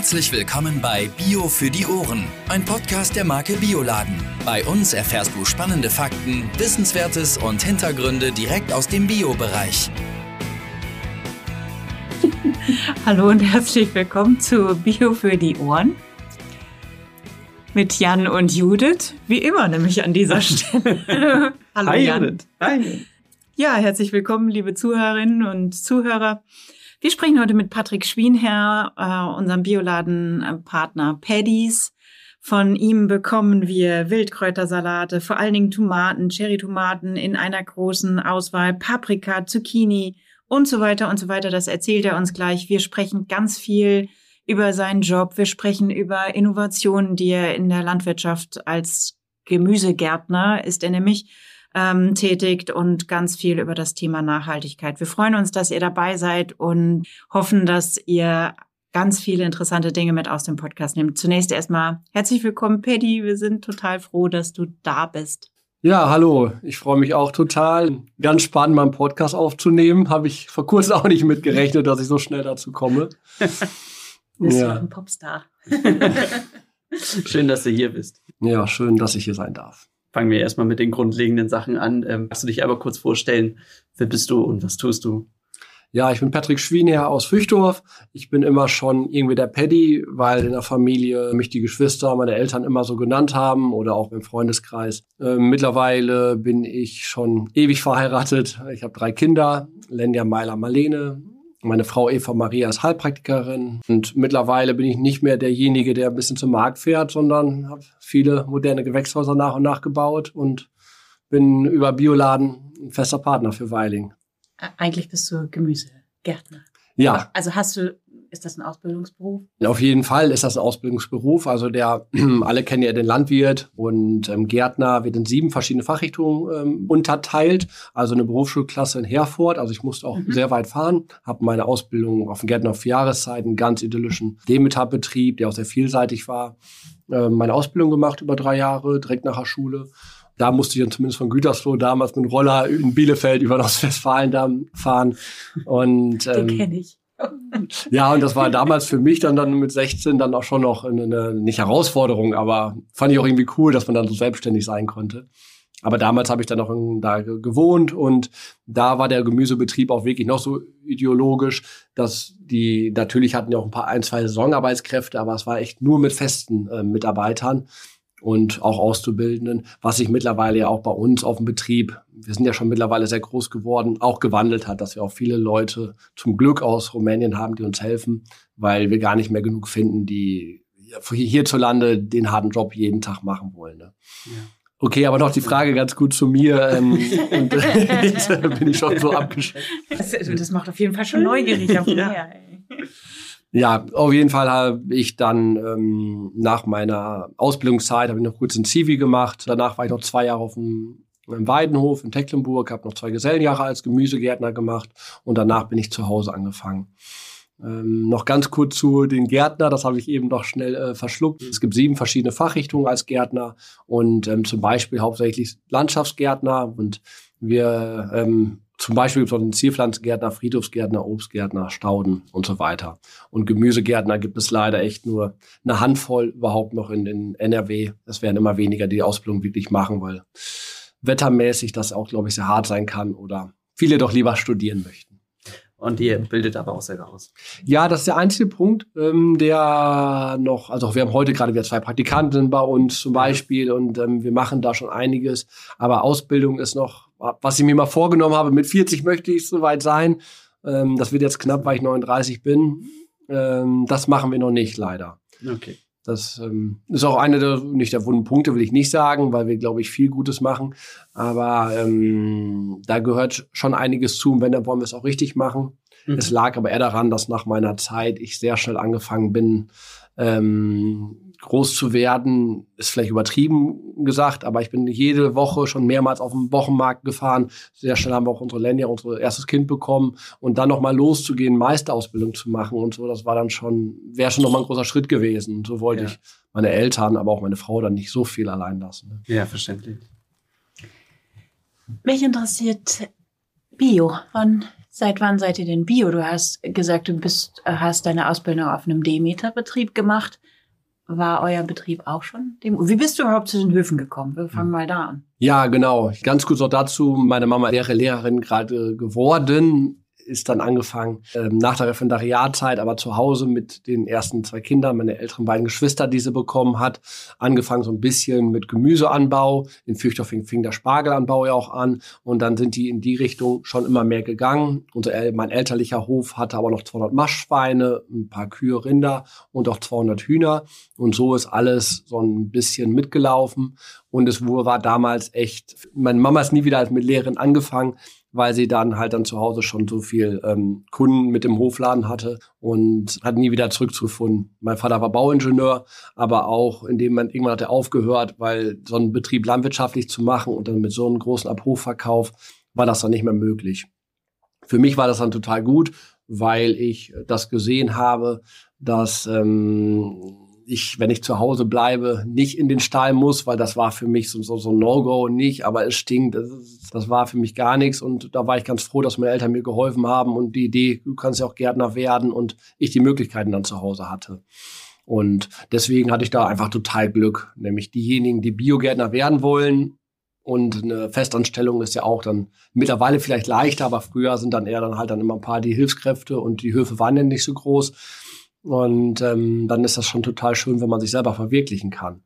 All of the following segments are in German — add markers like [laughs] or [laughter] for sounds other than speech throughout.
Herzlich willkommen bei Bio für die Ohren, ein Podcast der Marke Bioladen. Bei uns erfährst du spannende Fakten, Wissenswertes und Hintergründe direkt aus dem Bio-Bereich. [laughs] Hallo und herzlich willkommen zu Bio für die Ohren mit Jan und Judith, wie immer nämlich an dieser [laughs] Stelle. Hallo Hi, Jan. Judith. Hi. Ja, herzlich willkommen, liebe Zuhörerinnen und Zuhörer. Wir sprechen heute mit Patrick Schwienherr, äh, unserem Bioladenpartner Paddies. Von ihm bekommen wir Wildkräutersalate, vor allen Dingen Tomaten, Cherrytomaten in einer großen Auswahl, Paprika, Zucchini und so weiter und so weiter. Das erzählt er uns gleich. Wir sprechen ganz viel über seinen Job. Wir sprechen über Innovationen, die er in der Landwirtschaft als Gemüsegärtner ist er nämlich ähm, tätigt und ganz viel über das Thema Nachhaltigkeit. Wir freuen uns, dass ihr dabei seid und hoffen, dass ihr ganz viele interessante Dinge mit aus dem Podcast nehmt. Zunächst erstmal herzlich willkommen, Paddy. Wir sind total froh, dass du da bist. Ja, hallo. Ich freue mich auch total. Ganz spannend, meinen Podcast aufzunehmen. Habe ich vor kurzem auch nicht mitgerechnet, dass ich so schnell dazu komme. [laughs] bist ja. ein Popstar. [laughs] schön, dass du hier bist. Ja, schön, dass ich hier sein darf fangen wir erstmal mit den grundlegenden Sachen an. Ähm, kannst du dich aber kurz vorstellen, wer bist du und was tust du? Ja, ich bin Patrick Schwiener aus Füchdorf. Ich bin immer schon irgendwie der Paddy, weil in der Familie mich die Geschwister, meine Eltern immer so genannt haben oder auch im Freundeskreis. Ähm, mittlerweile bin ich schon ewig verheiratet. Ich habe drei Kinder, Lenja, Meiler, Marlene. Meine Frau Eva Maria ist Heilpraktikerin und mittlerweile bin ich nicht mehr derjenige, der ein bisschen zum Markt fährt, sondern habe viele moderne Gewächshäuser nach und nach gebaut und bin über Bioladen ein fester Partner für Weiling. Eigentlich bist du Gemüsegärtner. Ja. Also hast du ist das ein Ausbildungsberuf? Auf jeden Fall ist das ein Ausbildungsberuf. Also der, [clears throat] alle kennen ja den Landwirt und ähm, Gärtner wird in sieben verschiedene Fachrichtungen ähm, unterteilt. Also eine Berufsschulklasse in Herford. Also ich musste auch mhm. sehr weit fahren, habe meine Ausbildung auf dem Gärtner auf Jahreszeiten, ganz idyllischen Demeter-Betrieb, der auch sehr vielseitig war, äh, meine Ausbildung gemacht über drei Jahre, direkt nach der Schule da musste ich dann zumindest von Gütersloh damals mit dem Roller in Bielefeld über Ostwestfalen fahren. Und, ähm, Den kenne ich. [laughs] ja, und das war damals für mich dann, dann mit 16 dann auch schon noch eine, nicht Herausforderung, aber fand ich auch irgendwie cool, dass man dann so selbstständig sein konnte. Aber damals habe ich dann noch in, da gewohnt und da war der Gemüsebetrieb auch wirklich noch so ideologisch, dass die natürlich hatten ja auch ein paar ein, zwei Saisonarbeitskräfte, aber es war echt nur mit festen äh, Mitarbeitern und auch Auszubildenden, was sich mittlerweile ja auch bei uns auf dem Betrieb, wir sind ja schon mittlerweile sehr groß geworden, auch gewandelt hat, dass wir auch viele Leute zum Glück aus Rumänien haben, die uns helfen, weil wir gar nicht mehr genug finden, die hierzulande den harten Job jeden Tag machen wollen. Ne? Ja. Okay, aber noch die Frage ganz gut zu mir. Ähm, und [laughs] jetzt bin ich schon so abgeschreckt. Das, das, macht auf jeden Fall schon neugierig auf [laughs] mehr. Ja, auf jeden Fall habe ich dann ähm, nach meiner Ausbildungszeit habe ich noch kurz ein Zivi gemacht. Danach war ich noch zwei Jahre auf dem im Weidenhof in Tecklenburg, habe noch zwei Gesellenjahre als Gemüsegärtner gemacht und danach bin ich zu Hause angefangen. Ähm, noch ganz kurz zu den Gärtner, das habe ich eben noch schnell äh, verschluckt. Es gibt sieben verschiedene Fachrichtungen als Gärtner und ähm, zum Beispiel hauptsächlich Landschaftsgärtner und wir ähm, zum Beispiel gibt es auch den Zierpflanzengärtner, Friedhofsgärtner, Obstgärtner, Stauden und so weiter. Und Gemüsegärtner gibt es leider echt nur eine Handvoll überhaupt noch in, in NRW. Es werden immer weniger, die die Ausbildung wirklich machen, weil wettermäßig das auch, glaube ich, sehr hart sein kann oder viele doch lieber studieren möchten. Und ihr bildet aber auch selber aus. Ja, das ist der einzige Punkt, ähm, der noch, also wir haben heute gerade wieder zwei Praktikanten bei uns zum Beispiel und ähm, wir machen da schon einiges. Aber Ausbildung ist noch was ich mir mal vorgenommen habe, mit 40 möchte ich soweit sein. Ähm, das wird jetzt knapp, weil ich 39 bin. Ähm, das machen wir noch nicht, leider. Okay. Das ähm, ist auch einer der, nicht der wunden Punkte, will ich nicht sagen, weil wir, glaube ich, viel Gutes machen. Aber ähm, da gehört schon einiges zu. Und wenn, dann wollen wir es auch richtig machen. Mhm. Es lag aber eher daran, dass nach meiner Zeit ich sehr schnell angefangen bin, ähm, groß zu werden, ist vielleicht übertrieben gesagt, aber ich bin jede Woche schon mehrmals auf dem Wochenmarkt gefahren. Sehr schnell haben wir auch unsere Lenja, unser erstes Kind bekommen und dann nochmal loszugehen, Meisterausbildung zu machen und so, das war dann schon, wäre schon nochmal ein großer Schritt gewesen. Und so wollte ja. ich meine Eltern, aber auch meine Frau dann nicht so viel allein lassen. Ne? Ja, verständlich. Mich interessiert Bio. Wann Seit wann seid ihr denn Bio? Du hast gesagt, du bist, hast deine Ausbildung auf einem Demeter-Betrieb gemacht. War euer Betrieb auch schon? Wie bist du überhaupt zu den Höfen gekommen? Wir fangen mal da an. Ja, genau. Ganz kurz noch dazu. Meine Mama wäre Lehrerin gerade geworden ist dann angefangen ähm, nach der Referendariatzeit, aber zu Hause mit den ersten zwei Kindern, meine älteren beiden Geschwister, die sie bekommen hat, angefangen so ein bisschen mit Gemüseanbau. In Fürchterhof fing der Spargelanbau ja auch an und dann sind die in die Richtung schon immer mehr gegangen. Unser, mein elterlicher Hof hatte aber noch 200 Maschschweine, ein paar Kühe, Rinder und auch 200 Hühner und so ist alles so ein bisschen mitgelaufen und es war damals echt, meine Mama ist nie wieder mit Lehrerin angefangen, weil sie dann halt dann zu Hause schon so viel ähm, Kunden mit dem Hofladen hatte und hat nie wieder zurückgefunden. Mein Vater war Bauingenieur, aber auch in dem Moment irgendwann hat er aufgehört, weil so einen Betrieb landwirtschaftlich zu machen und dann mit so einem großen Abhofverkauf war das dann nicht mehr möglich. Für mich war das dann total gut, weil ich das gesehen habe, dass ähm, ich, wenn ich zu Hause bleibe, nicht in den Stall muss, weil das war für mich so, so, so ein No-Go nicht, aber es stinkt, das, das war für mich gar nichts und da war ich ganz froh, dass meine Eltern mir geholfen haben und die Idee, du kannst ja auch Gärtner werden und ich die Möglichkeiten dann zu Hause hatte. Und deswegen hatte ich da einfach total Glück, nämlich diejenigen, die Biogärtner werden wollen und eine Festanstellung ist ja auch dann mittlerweile vielleicht leichter, aber früher sind dann eher dann halt dann immer ein paar die Hilfskräfte und die Höfe waren ja nicht so groß. Und ähm, dann ist das schon total schön, wenn man sich selber verwirklichen kann.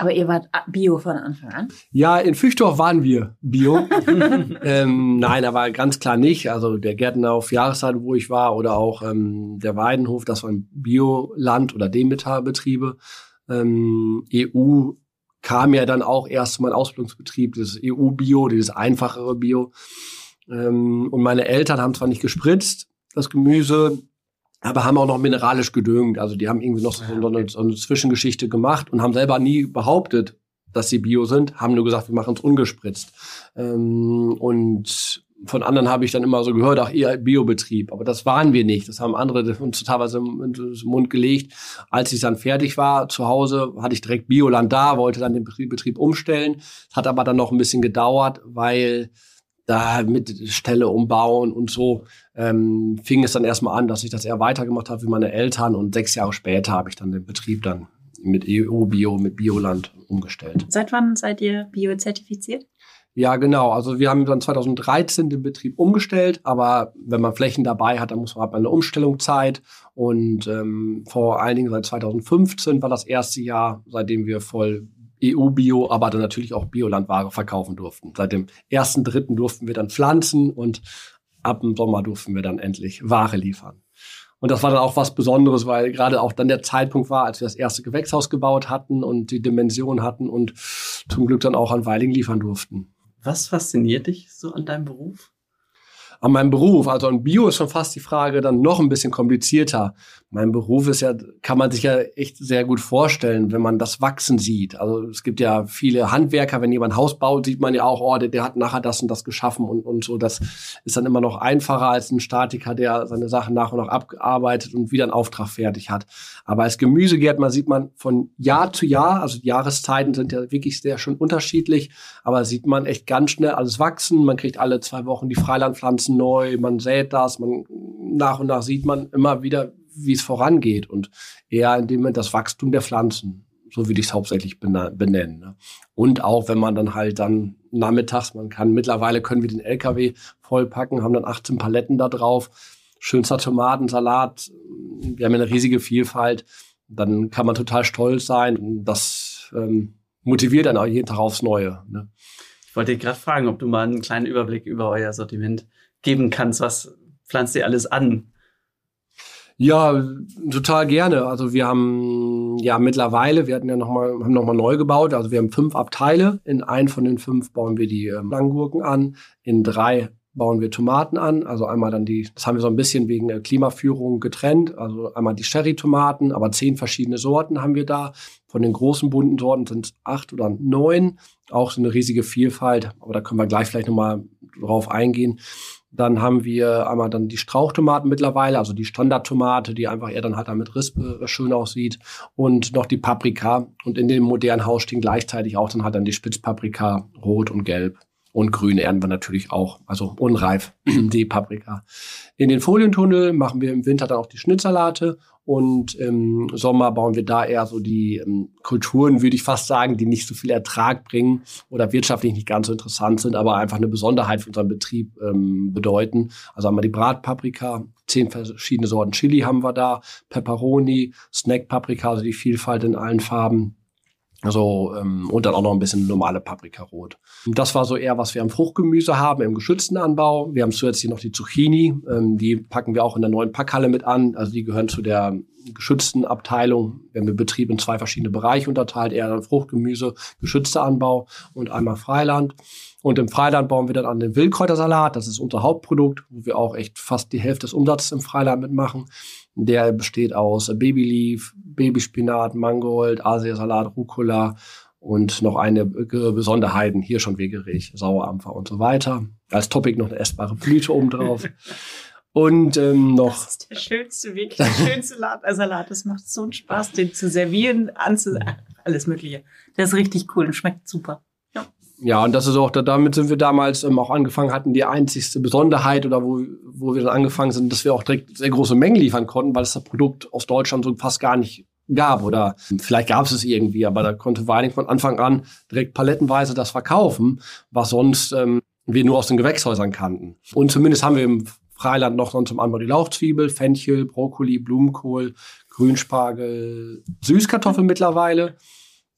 Aber ihr wart Bio von Anfang an? Ja, in Füchdorf waren wir Bio. [laughs] ähm, nein, aber ganz klar nicht. Also der Gärtner auf Jahreszeit, wo ich war, oder auch ähm, der Weidenhof, das waren Bioland- oder Demeter-Betriebe. Ähm, EU kam ja dann auch erst mein Ausbildungsbetrieb, dieses EU-Bio, dieses einfachere Bio. Ähm, und meine Eltern haben zwar nicht gespritzt, das Gemüse, aber haben auch noch mineralisch gedüngt. Also die haben irgendwie noch so, eine, so eine Zwischengeschichte gemacht und haben selber nie behauptet, dass sie Bio sind, haben nur gesagt, wir machen es ungespritzt. Ähm, und von anderen habe ich dann immer so gehört, ach, ihr Biobetrieb. Aber das waren wir nicht. Das haben andere [laughs] uns teilweise im, Mund gelegt. Als ich dann fertig war zu Hause, hatte ich direkt Bioland da, wollte dann den Betrieb umstellen. Hat aber dann noch ein bisschen gedauert, weil da mit Stelle umbauen und so ähm, fing es dann erstmal an, dass ich das eher weitergemacht habe wie meine Eltern und sechs Jahre später habe ich dann den Betrieb dann mit EU-Bio, mit Bioland umgestellt. Seit wann seid ihr Bio-zertifiziert? Ja, genau. Also wir haben dann 2013 den Betrieb umgestellt, aber wenn man Flächen dabei hat, dann muss man hat man eine Umstellungszeit. Und ähm, vor allen Dingen seit 2015 war das erste Jahr, seitdem wir voll EU-Bio, aber dann natürlich auch Biolandware verkaufen durften. Seit dem ersten Dritten durften wir dann pflanzen und ab dem Sommer durften wir dann endlich Ware liefern. Und das war dann auch was Besonderes, weil gerade auch dann der Zeitpunkt war, als wir das erste Gewächshaus gebaut hatten und die Dimension hatten und zum Glück dann auch an Weiling liefern durften. Was fasziniert dich so an deinem Beruf? an meinem Beruf. Also an Bio ist schon fast die Frage dann noch ein bisschen komplizierter. Mein Beruf ist ja, kann man sich ja echt sehr gut vorstellen, wenn man das wachsen sieht. Also es gibt ja viele Handwerker, wenn jemand Haus baut, sieht man ja auch, oh, der, der hat nachher das und das geschaffen und, und so. Das ist dann immer noch einfacher als ein Statiker, der seine Sachen nach und nach abgearbeitet und wieder einen Auftrag fertig hat. Aber als Gemüsegärtner sieht man von Jahr zu Jahr, also die Jahreszeiten sind ja wirklich sehr schon unterschiedlich, aber sieht man echt ganz schnell alles wachsen. Man kriegt alle zwei Wochen die Freilandpflanzen Pflanzen neu, man sät das, man nach und nach sieht man immer wieder, wie es vorangeht und eher in dem Moment das Wachstum der Pflanzen, so würde ich es hauptsächlich benennen. Ne? Und auch wenn man dann halt dann nachmittags, man kann mittlerweile können wir den LKW vollpacken, haben dann 18 Paletten da drauf, schönster Tomatensalat, wir haben eine riesige Vielfalt, dann kann man total stolz sein. Das ähm, motiviert dann auch jeden Tag aufs Neue. Ne? Ich wollte gerade fragen, ob du mal einen kleinen Überblick über euer Sortiment geben kannst. Was pflanzt ihr alles an? Ja, total gerne. Also wir haben ja mittlerweile, wir hatten ja noch mal, haben nochmal neu gebaut. Also wir haben fünf Abteile. In einen von den fünf bauen wir die ähm, Langgurken an. In drei bauen wir Tomaten an. Also einmal dann die, das haben wir so ein bisschen wegen der Klimaführung getrennt. Also einmal die Sherry-Tomaten, aber zehn verschiedene Sorten haben wir da. Von den großen bunten Sorten sind es acht oder neun. Auch so eine riesige Vielfalt. Aber da können wir gleich vielleicht nochmal drauf eingehen. Dann haben wir einmal dann die Strauchtomaten mittlerweile, also die Standardtomate, die einfach eher dann halt mit Rispe äh, schön aussieht. Und noch die Paprika. Und in dem modernen Haus stehen gleichzeitig auch dann halt dann die Spitzpaprika, rot und gelb. Und grün ernten wir natürlich auch, also unreif, [clears throat] die Paprika. In den Folientunnel machen wir im Winter dann auch die Schnittsalate und im Sommer bauen wir da eher so die ähm, Kulturen, würde ich fast sagen, die nicht so viel Ertrag bringen oder wirtschaftlich nicht ganz so interessant sind, aber einfach eine Besonderheit für unseren Betrieb ähm, bedeuten. Also haben wir die Bratpaprika, zehn verschiedene Sorten Chili haben wir da, Pepperoni, Snackpaprika, also die Vielfalt in allen Farben. Also, ähm, und dann auch noch ein bisschen normale Paprikarot. Das war so eher, was wir am Fruchtgemüse haben, im geschützten Anbau. Wir haben zusätzlich noch die Zucchini. Ähm, die packen wir auch in der neuen Packhalle mit an. Also die gehören zu der geschützten Abteilung. Wir haben Betrieb in zwei verschiedene Bereiche unterteilt. Eher Fruchtgemüse, geschützter Anbau und einmal Freiland. Und im Freiland bauen wir dann an den Wildkräutersalat. Das ist unser Hauptprodukt, wo wir auch echt fast die Hälfte des Umsatzes im Freiland mitmachen. Der besteht aus Babyleaf, Babyspinat, Mangold, Asiasalat, Rucola und noch eine Besonderheiten, hier schon Wegerich, Sauerampfer und so weiter. Als Topic noch eine essbare Blüte obendrauf. [laughs] Und ähm, noch. Das ist der schönste, wirklich der schönste Salat. Das macht so einen Spaß, den zu servieren, anzu alles Mögliche. Der ist richtig cool und schmeckt super. Ja, und das ist auch, damit sind wir damals ähm, auch angefangen, hatten die einzigste Besonderheit oder wo, wo wir dann angefangen sind, dass wir auch direkt sehr große Mengen liefern konnten, weil es das Produkt aus Deutschland so fast gar nicht gab oder vielleicht gab es es irgendwie, aber da konnte Weining von Anfang an direkt palettenweise das verkaufen, was sonst ähm, wir nur aus den Gewächshäusern kannten. Und zumindest haben wir im Freiland noch sonst zum Anbau die Lauchzwiebel, Fenchel, Brokkoli, Blumenkohl, Grünspargel, Süßkartoffel mittlerweile.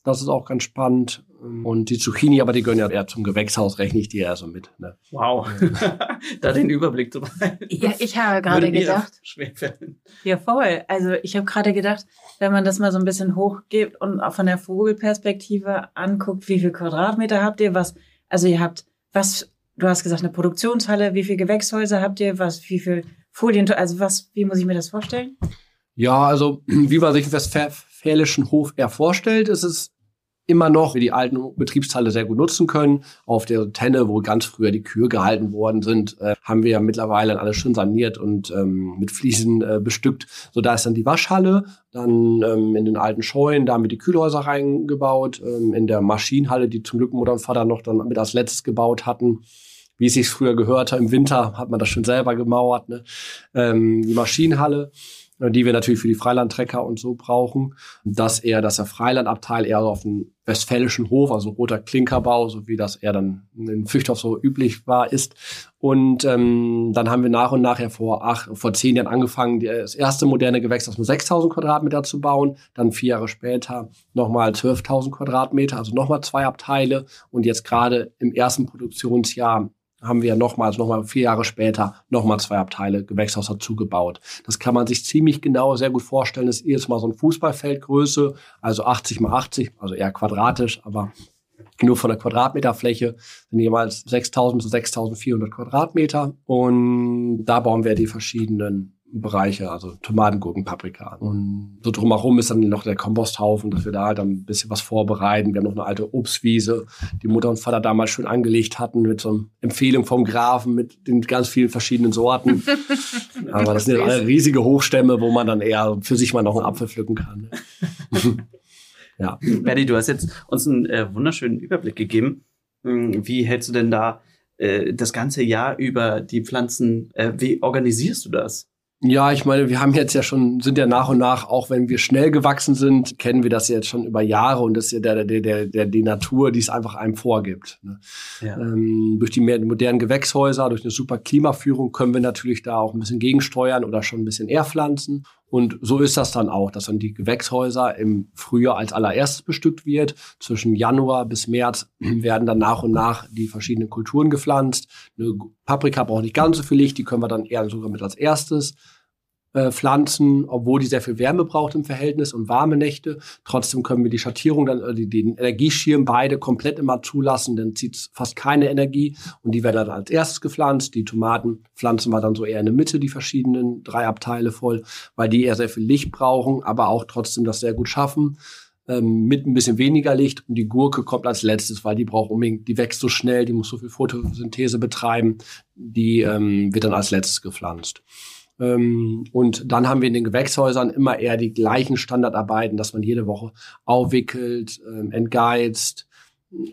Das ist auch ganz spannend. Ähm, und die Zucchini, aber die gehören ja eher zum Gewächshaus, rechne ich die eher so mit. Ne? Wow, [laughs] da den Überblick zu behalten. Ja, ich habe gerade gedacht. Schwerfällen. Ja, voll. Also ich habe gerade gedacht, wenn man das mal so ein bisschen hochgibt und auch von der Vogelperspektive anguckt, wie viel Quadratmeter habt ihr, was, also ihr habt, was, du hast gesagt, eine Produktionshalle, wie viel Gewächshäuser habt ihr, was, wie viel Folien, also was, wie muss ich mir das vorstellen? Ja, also [clears throat] wie man sich einen westfälischen Hof eher vorstellt, ist es immer noch die alten Betriebsteile sehr gut nutzen können. Auf der Tenne, wo ganz früher die Kühe gehalten worden sind, äh, haben wir ja mittlerweile alles schön saniert und ähm, mit Fliesen äh, bestückt. So da ist dann die Waschhalle, dann ähm, in den alten Scheunen, da haben wir die Kühlhäuser reingebaut, ähm, in der Maschinenhalle, die zum Glück Mutter und Vater noch dann mit als letztes gebaut hatten wie es sich früher gehörte. Im Winter hat man das schon selber gemauert. Ne? Ähm, die Maschinenhalle die wir natürlich für die Freilandtrecker und so brauchen. Das eher, dass der Freilandabteil eher auf dem westfälischen Hof, also roter Klinkerbau, so wie das eher dann in Füchthof so üblich war, ist. Und ähm, dann haben wir nach und nach ja vor acht, vor zehn Jahren angefangen, das erste moderne Gewächshaus mit 6.000 Quadratmeter zu bauen. Dann vier Jahre später nochmal 12.000 Quadratmeter, also nochmal zwei Abteile. Und jetzt gerade im ersten Produktionsjahr haben wir nochmals, nochmal vier Jahre später, nochmal zwei Abteile Gewächshaus dazu gebaut. Das kann man sich ziemlich genau sehr gut vorstellen. Das ist jedes Mal so ein Fußballfeldgröße, also 80 mal 80, also eher quadratisch, aber nur von der Quadratmeterfläche sind jeweils 6000 bis 6400 Quadratmeter. Und da bauen wir die verschiedenen Bereiche, also Tomaten, Gurken, Paprika. Und so drumherum ist dann noch der Komposthaufen, dass wir da halt ein bisschen was vorbereiten. Wir haben noch eine alte Obstwiese, die Mutter und Vater damals schön angelegt hatten mit so einer Empfehlung vom Grafen mit den ganz vielen verschiedenen Sorten. [laughs] Aber das sind ja alle riesige Hochstämme, wo man dann eher für sich mal noch einen Apfel pflücken kann. [laughs] ja. Betty, du hast jetzt uns einen äh, wunderschönen Überblick gegeben. Hm, wie hältst du denn da äh, das ganze Jahr über die Pflanzen? Äh, wie organisierst du das? Ja, ich meine, wir haben jetzt ja schon, sind ja nach und nach, auch wenn wir schnell gewachsen sind, kennen wir das jetzt schon über Jahre und das ist ja der, der, der, der, die Natur, die es einfach einem vorgibt. Ne? Ja. Ähm, durch die modernen Gewächshäuser, durch eine super Klimaführung können wir natürlich da auch ein bisschen gegensteuern oder schon ein bisschen eher pflanzen. Und so ist das dann auch, dass dann die Gewächshäuser im Frühjahr als allererstes bestückt wird. Zwischen Januar bis März [clears throat] werden dann nach und nach die verschiedenen Kulturen gepflanzt. Eine Paprika braucht nicht ganz so viel Licht, die können wir dann eher sogar mit als erstes Pflanzen, obwohl die sehr viel Wärme braucht im Verhältnis und warme Nächte. Trotzdem können wir die Schattierung, dann, äh, den Energieschirm beide komplett immer zulassen, dann zieht fast keine Energie und die werden dann als erstes gepflanzt. Die Tomaten pflanzen wir dann so eher in der Mitte, die verschiedenen drei Abteile voll, weil die eher sehr viel Licht brauchen, aber auch trotzdem das sehr gut schaffen ähm, mit ein bisschen weniger Licht und die Gurke kommt als letztes, weil die braucht unbedingt, die wächst so schnell, die muss so viel Photosynthese betreiben, die ähm, wird dann als letztes gepflanzt. Ähm, und dann haben wir in den Gewächshäusern immer eher die gleichen Standardarbeiten, dass man jede Woche aufwickelt, ähm, entgeizt,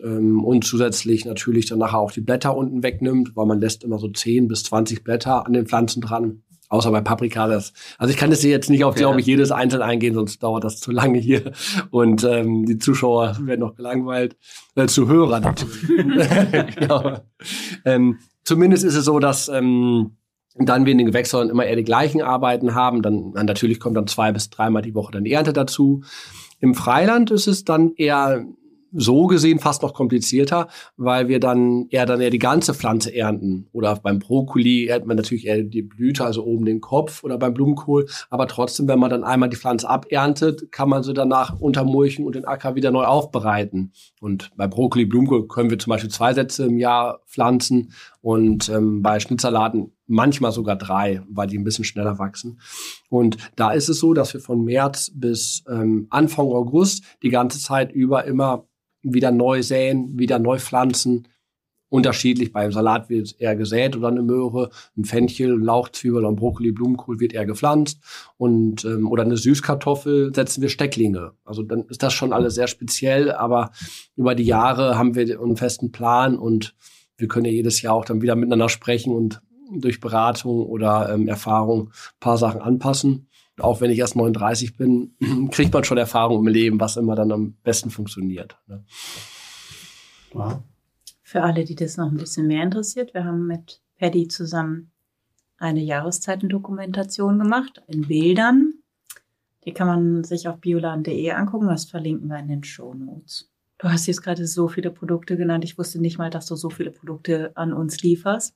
ähm, und zusätzlich natürlich dann nachher auch die Blätter unten wegnimmt, weil man lässt immer so 10 bis 20 Blätter an den Pflanzen dran. Außer bei Paprika. Das, also ich kann das hier jetzt nicht auf, ja. glaube ich, jedes einzeln eingehen, sonst dauert das zu lange hier. Und ähm, die Zuschauer werden noch gelangweilt. Äh, Zuhörer natürlich. [laughs] genau. ähm, zumindest ist es so, dass ähm, dann wir in den Gewächshäusern immer eher die gleichen Arbeiten haben. Dann, dann natürlich kommt dann zwei bis dreimal die Woche dann die Ernte dazu. Im Freiland ist es dann eher so gesehen fast noch komplizierter, weil wir dann eher dann eher die ganze Pflanze ernten. Oder beim Brokkoli erntet man natürlich eher die Blüte, also oben den Kopf oder beim Blumenkohl. Aber trotzdem, wenn man dann einmal die Pflanze aberntet, kann man sie danach untermulchen und den Acker wieder neu aufbereiten. Und bei Brokkoli, Blumenkohl können wir zum Beispiel zwei Sätze im Jahr pflanzen und ähm, bei Schnitzersalaten manchmal sogar drei, weil die ein bisschen schneller wachsen. Und da ist es so, dass wir von März bis ähm, Anfang August die ganze Zeit über immer wieder neu säen, wieder neu pflanzen. Unterschiedlich, beim Salat wird eher gesät oder eine Möhre, ein Fenchel, Lauchzwiebel, ein Brokkoli, Blumenkohl wird eher gepflanzt und ähm, oder eine Süßkartoffel setzen wir Stecklinge. Also dann ist das schon alles sehr speziell, aber über die Jahre haben wir einen festen Plan und wir können ja jedes Jahr auch dann wieder miteinander sprechen und durch Beratung oder ähm, Erfahrung ein paar Sachen anpassen auch wenn ich erst 39 bin, [clears throat] kriegt man schon Erfahrung im Leben, was immer dann am besten funktioniert. Ne? Wow. Für alle, die das noch ein bisschen mehr interessiert, wir haben mit Paddy zusammen eine Jahreszeitendokumentation gemacht in Bildern. Die kann man sich auf bioladen.de angucken. Das verlinken wir in den Show Notes. Du hast jetzt gerade so viele Produkte genannt. Ich wusste nicht mal, dass du so viele Produkte an uns lieferst.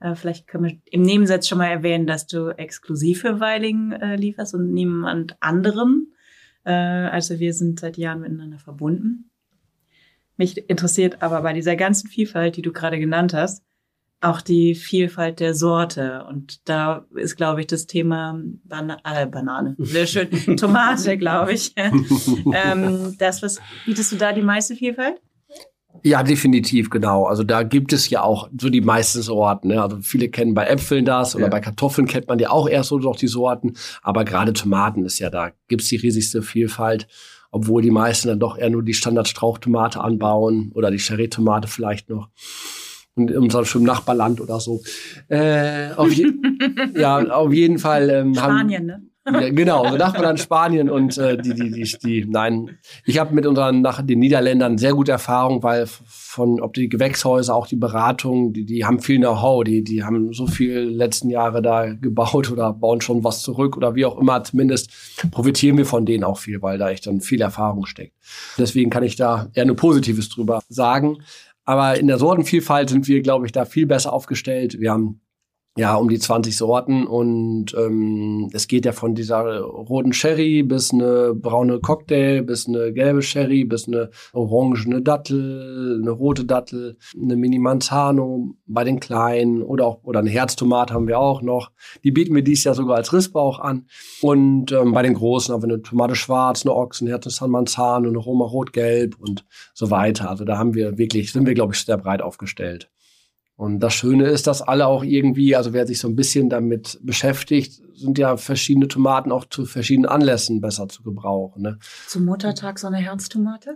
Äh, vielleicht können wir im Nebensatz schon mal erwähnen, dass du exklusiv für Weiling äh, lieferst und niemand anderen. Äh, also wir sind seit Jahren miteinander verbunden. Mich interessiert aber bei dieser ganzen Vielfalt, die du gerade genannt hast, auch die Vielfalt der Sorte. Und da ist, glaube ich, das Thema Bana äh, Banane. [laughs] Sehr schön. Tomate, glaube ich. [laughs] ähm, das, was bietest du da die meiste Vielfalt? Ja, definitiv, genau. Also da gibt es ja auch so die meisten Sorten. Ne? Also viele kennen bei Äpfeln das oder ja. bei Kartoffeln kennt man ja auch erst so noch die Sorten. Aber gerade Tomaten ist ja da, gibt's die riesigste Vielfalt. Obwohl die meisten dann doch eher nur die Standardstrauchtomate anbauen oder die Cherry-Tomate vielleicht noch. Und in unserem schönen Nachbarland oder so. Äh, auf [laughs] ja, auf jeden Fall. Ähm, Spanien, haben, ne? Ja, genau, so Nachbarland Spanien und äh, die, die, die, die, nein, ich habe mit unseren nach den Niederländern sehr gute Erfahrung, weil von, ob die Gewächshäuser, auch die Beratung, die, die haben viel Know-how, die, die haben so viel letzten Jahre da gebaut oder bauen schon was zurück oder wie auch immer, zumindest profitieren wir von denen auch viel, weil da echt dann viel Erfahrung steckt. Deswegen kann ich da eher nur Positives drüber sagen. Aber in der Sortenvielfalt sind wir, glaube ich, da viel besser aufgestellt. Wir haben ja, um die 20 Sorten und ähm, es geht ja von dieser roten Sherry bis eine braune Cocktail, bis eine gelbe Sherry, bis eine orangene Dattel, eine rote Dattel, eine Mini Manzano bei den kleinen oder auch oder eine Herztomate haben wir auch noch. Die bieten wir dies Jahr sogar als Rissbauch an und ähm, bei den großen haben wir eine Tomate schwarz, eine Ochsenherz, eine San Manzano, eine Roma rot-gelb und so weiter. Also da haben wir wirklich sind wir glaube ich sehr breit aufgestellt. Und das Schöne ist, dass alle auch irgendwie, also wer sich so ein bisschen damit beschäftigt, sind ja verschiedene Tomaten auch zu verschiedenen Anlässen besser zu gebrauchen. Ne? Zum Muttertag so eine Herztomate?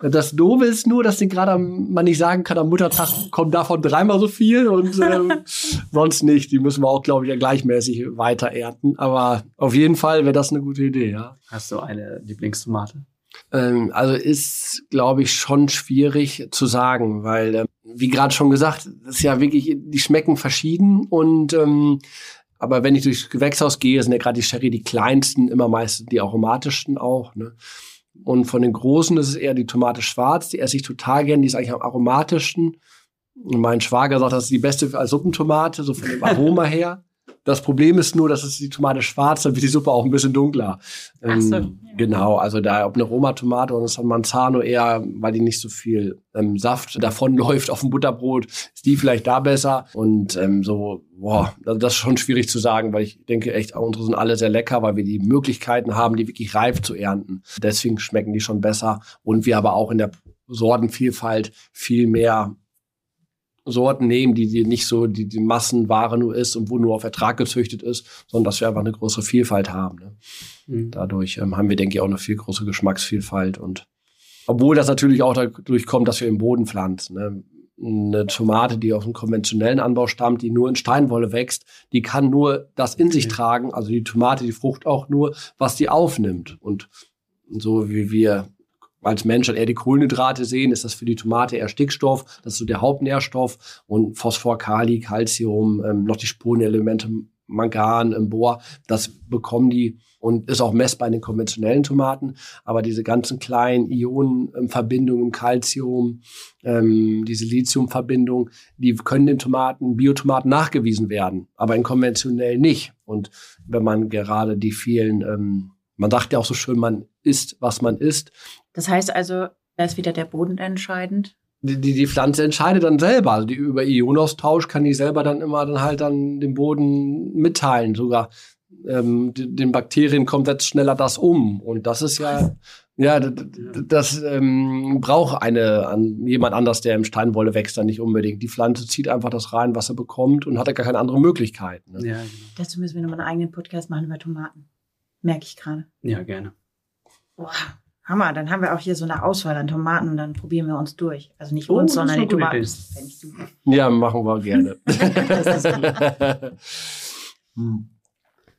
[laughs] das Doofe ist nur, dass gerade man nicht sagen kann, am Muttertag kommt davon dreimal so viel und ähm, [laughs] sonst nicht. Die müssen wir auch, glaube ich, ja gleichmäßig weiter ernten. Aber auf jeden Fall wäre das eine gute Idee, ja. Hast du eine Lieblingstomate? Ähm, also ist, glaube ich, schon schwierig zu sagen, weil, ähm, wie gerade schon gesagt, ist ja wirklich, die schmecken verschieden und ähm, aber wenn ich durchs Gewächshaus gehe, sind ja gerade die Sherry die kleinsten, immer meistens die aromatischsten auch. Ne? Und von den großen ist es eher die Tomate schwarz, die esse ich total gern, die ist eigentlich am aromatischsten. Und mein Schwager sagt, das ist die beste als Suppentomate, so von dem Aroma her. Das Problem ist nur, dass es die Tomate schwarz, dann wird die Suppe auch ein bisschen dunkler. Ach so. Ähm, genau, also da ob eine Roma-Tomate oder eine Manzano eher, weil die nicht so viel ähm, Saft davonläuft [laughs] auf dem Butterbrot, ist die vielleicht da besser. Und ähm, so, boah, also das ist schon schwierig zu sagen, weil ich denke echt, unsere sind alle sehr lecker, weil wir die Möglichkeiten haben, die wirklich reif zu ernten. Deswegen schmecken die schon besser. Und wir aber auch in der Sortenvielfalt viel mehr Sorten nehmen, die, die nicht so die, die Massenware nur ist und wo nur auf Ertrag gezüchtet ist, sondern dass wir einfach eine größere Vielfalt haben. Ne? Mhm. Dadurch ähm, haben wir, denke ich, auch eine viel größere Geschmacksvielfalt und Obwohl das natürlich auch dadurch kommt, dass wir im Boden pflanzen. Ne? Eine Tomate, die aus einem konventionellen Anbau stammt, die nur in Steinwolle wächst, die kann nur das in sich tragen, also die Tomate, die Frucht auch nur, was die aufnimmt. Und so wie wir als Mensch eher die Kohlenhydrate sehen, ist das für die Tomate eher Stickstoff, das ist so der Hauptnährstoff und Phosphor, Kali, Calcium, ähm, noch die Spurenelemente Mangan, Bohr, das bekommen die und ist auch messbar in den konventionellen Tomaten. Aber diese ganzen kleinen Ionenverbindungen, Calcium, ähm, diese Lithiumverbindung, die können in Tomaten, Biotomaten nachgewiesen werden, aber in konventionell nicht. Und wenn man gerade die vielen, ähm, man sagt ja auch so schön, man isst, was man isst. Das heißt also, da ist wieder der Boden entscheidend die, die, die Pflanze entscheidet dann selber. Also die über Ionaustausch kann die selber dann immer dann halt dann dem Boden mitteilen. Sogar ähm, den Bakterien kommt jetzt schneller das um. Und das ist ja, ja, das ähm, braucht eine, an, jemand anders, der im Steinwolle wächst, dann nicht unbedingt. Die Pflanze zieht einfach das rein, was er bekommt und hat ja gar keine andere Möglichkeit. Ne? Ja, genau. Dazu müssen wir nochmal einen eigenen Podcast machen über Tomaten. Merke ich gerade. Ja, gerne. Boah. Hammer, dann haben wir auch hier so eine Auswahl an Tomaten und dann probieren wir uns durch. Also nicht oh, uns, sondern die Tomaten. Ja, machen wir gerne. [laughs] [laughs]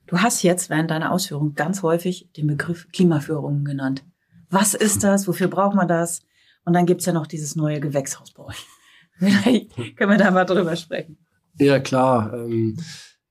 du hast jetzt während deiner Ausführung ganz häufig den Begriff Klimaführung genannt. Was ist das? Wofür braucht man das? Und dann gibt's ja noch dieses neue Gewächshaus bei euch. [laughs] Vielleicht können wir da mal drüber sprechen. Ja, klar. Ähm,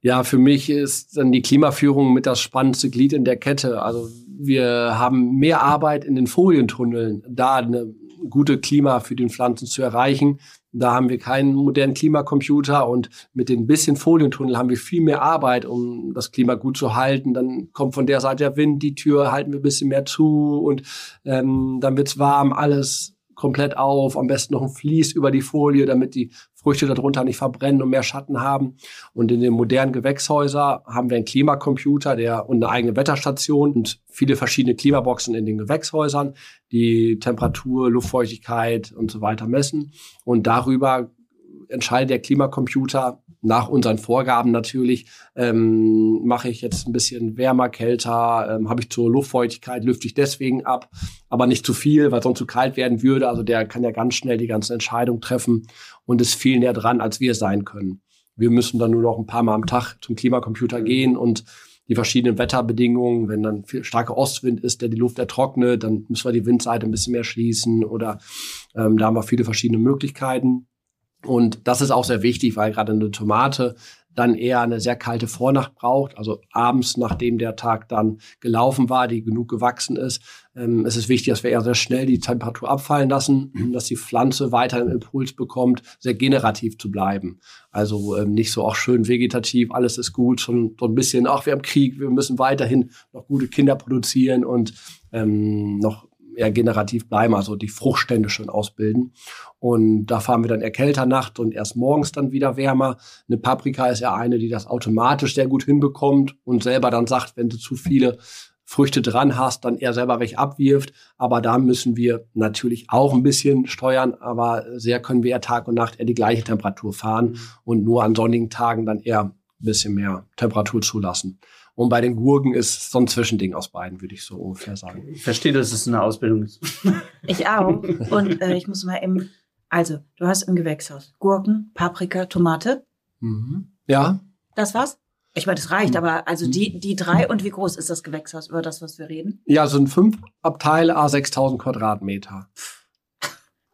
ja, für mich ist dann die Klimaführung mit das spannendste Glied in der Kette. Also wir haben mehr Arbeit in den Folientunneln, da eine gute Klima für den Pflanzen zu erreichen. Da haben wir keinen modernen Klimacomputer und mit den bisschen Folientunnel haben wir viel mehr Arbeit, um das Klima gut zu halten. Dann kommt von der Seite der Wind, die Tür halten wir ein bisschen mehr zu und ähm, dann wird's warm, alles komplett auf, am besten noch ein Vlies über die Folie, damit die Früchte darunter nicht verbrennen und mehr Schatten haben. Und in den modernen Gewächshäusern haben wir einen Klimacomputer der, und eine eigene Wetterstation und viele verschiedene Klimaboxen in den Gewächshäusern, die Temperatur, Luftfeuchtigkeit und so weiter messen. Und darüber entscheidet der Klimacomputer, nach unseren Vorgaben natürlich, ähm, mache ich jetzt ein bisschen wärmer, kälter, ähm, habe ich zur Luftfeuchtigkeit, lüfte ich deswegen ab, aber nicht zu viel, weil sonst zu kalt werden würde. Also der kann ja ganz schnell die ganzen Entscheidungen treffen und ist viel näher dran, als wir sein können. Wir müssen dann nur noch ein paar Mal am Tag zum Klimacomputer gehen und die verschiedenen Wetterbedingungen, wenn dann viel starker Ostwind ist, der die Luft ertrocknet, dann müssen wir die Windseite ein bisschen mehr schließen oder ähm, da haben wir viele verschiedene Möglichkeiten. Und das ist auch sehr wichtig, weil gerade eine Tomate dann eher eine sehr kalte Vornacht braucht, also abends, nachdem der Tag dann gelaufen war, die genug gewachsen ist. Ähm, es ist wichtig, dass wir eher sehr schnell die Temperatur abfallen lassen, dass die Pflanze weiter einen Impuls bekommt, sehr generativ zu bleiben. Also ähm, nicht so auch schön vegetativ, alles ist gut, schon so ein bisschen, ach, wir haben Krieg, wir müssen weiterhin noch gute Kinder produzieren und ähm, noch eher generativ bleiben, also die Fruchtstände schön ausbilden. Und da fahren wir dann eher kälter Nacht und erst morgens dann wieder wärmer. Eine Paprika ist ja eine, die das automatisch sehr gut hinbekommt und selber dann sagt, wenn du zu viele Früchte dran hast, dann eher selber welche abwirft. Aber da müssen wir natürlich auch ein bisschen steuern, aber sehr können wir eher Tag und Nacht eher die gleiche Temperatur fahren mhm. und nur an sonnigen Tagen dann eher ein bisschen mehr Temperatur zulassen. Und bei den Gurken ist so ein Zwischending aus beiden, würde ich so ungefähr sagen. Ich verstehe, dass es eine Ausbildung ist. [laughs] Ich auch. Und äh, ich muss mal eben, also, du hast im Gewächshaus Gurken, Paprika, Tomate. Mhm. Ja. Das war's? Ich meine, das reicht, mhm. aber also die, die drei und wie groß ist das Gewächshaus über das, was wir reden? Ja, so ein fünf Abteile, a 6000 Quadratmeter.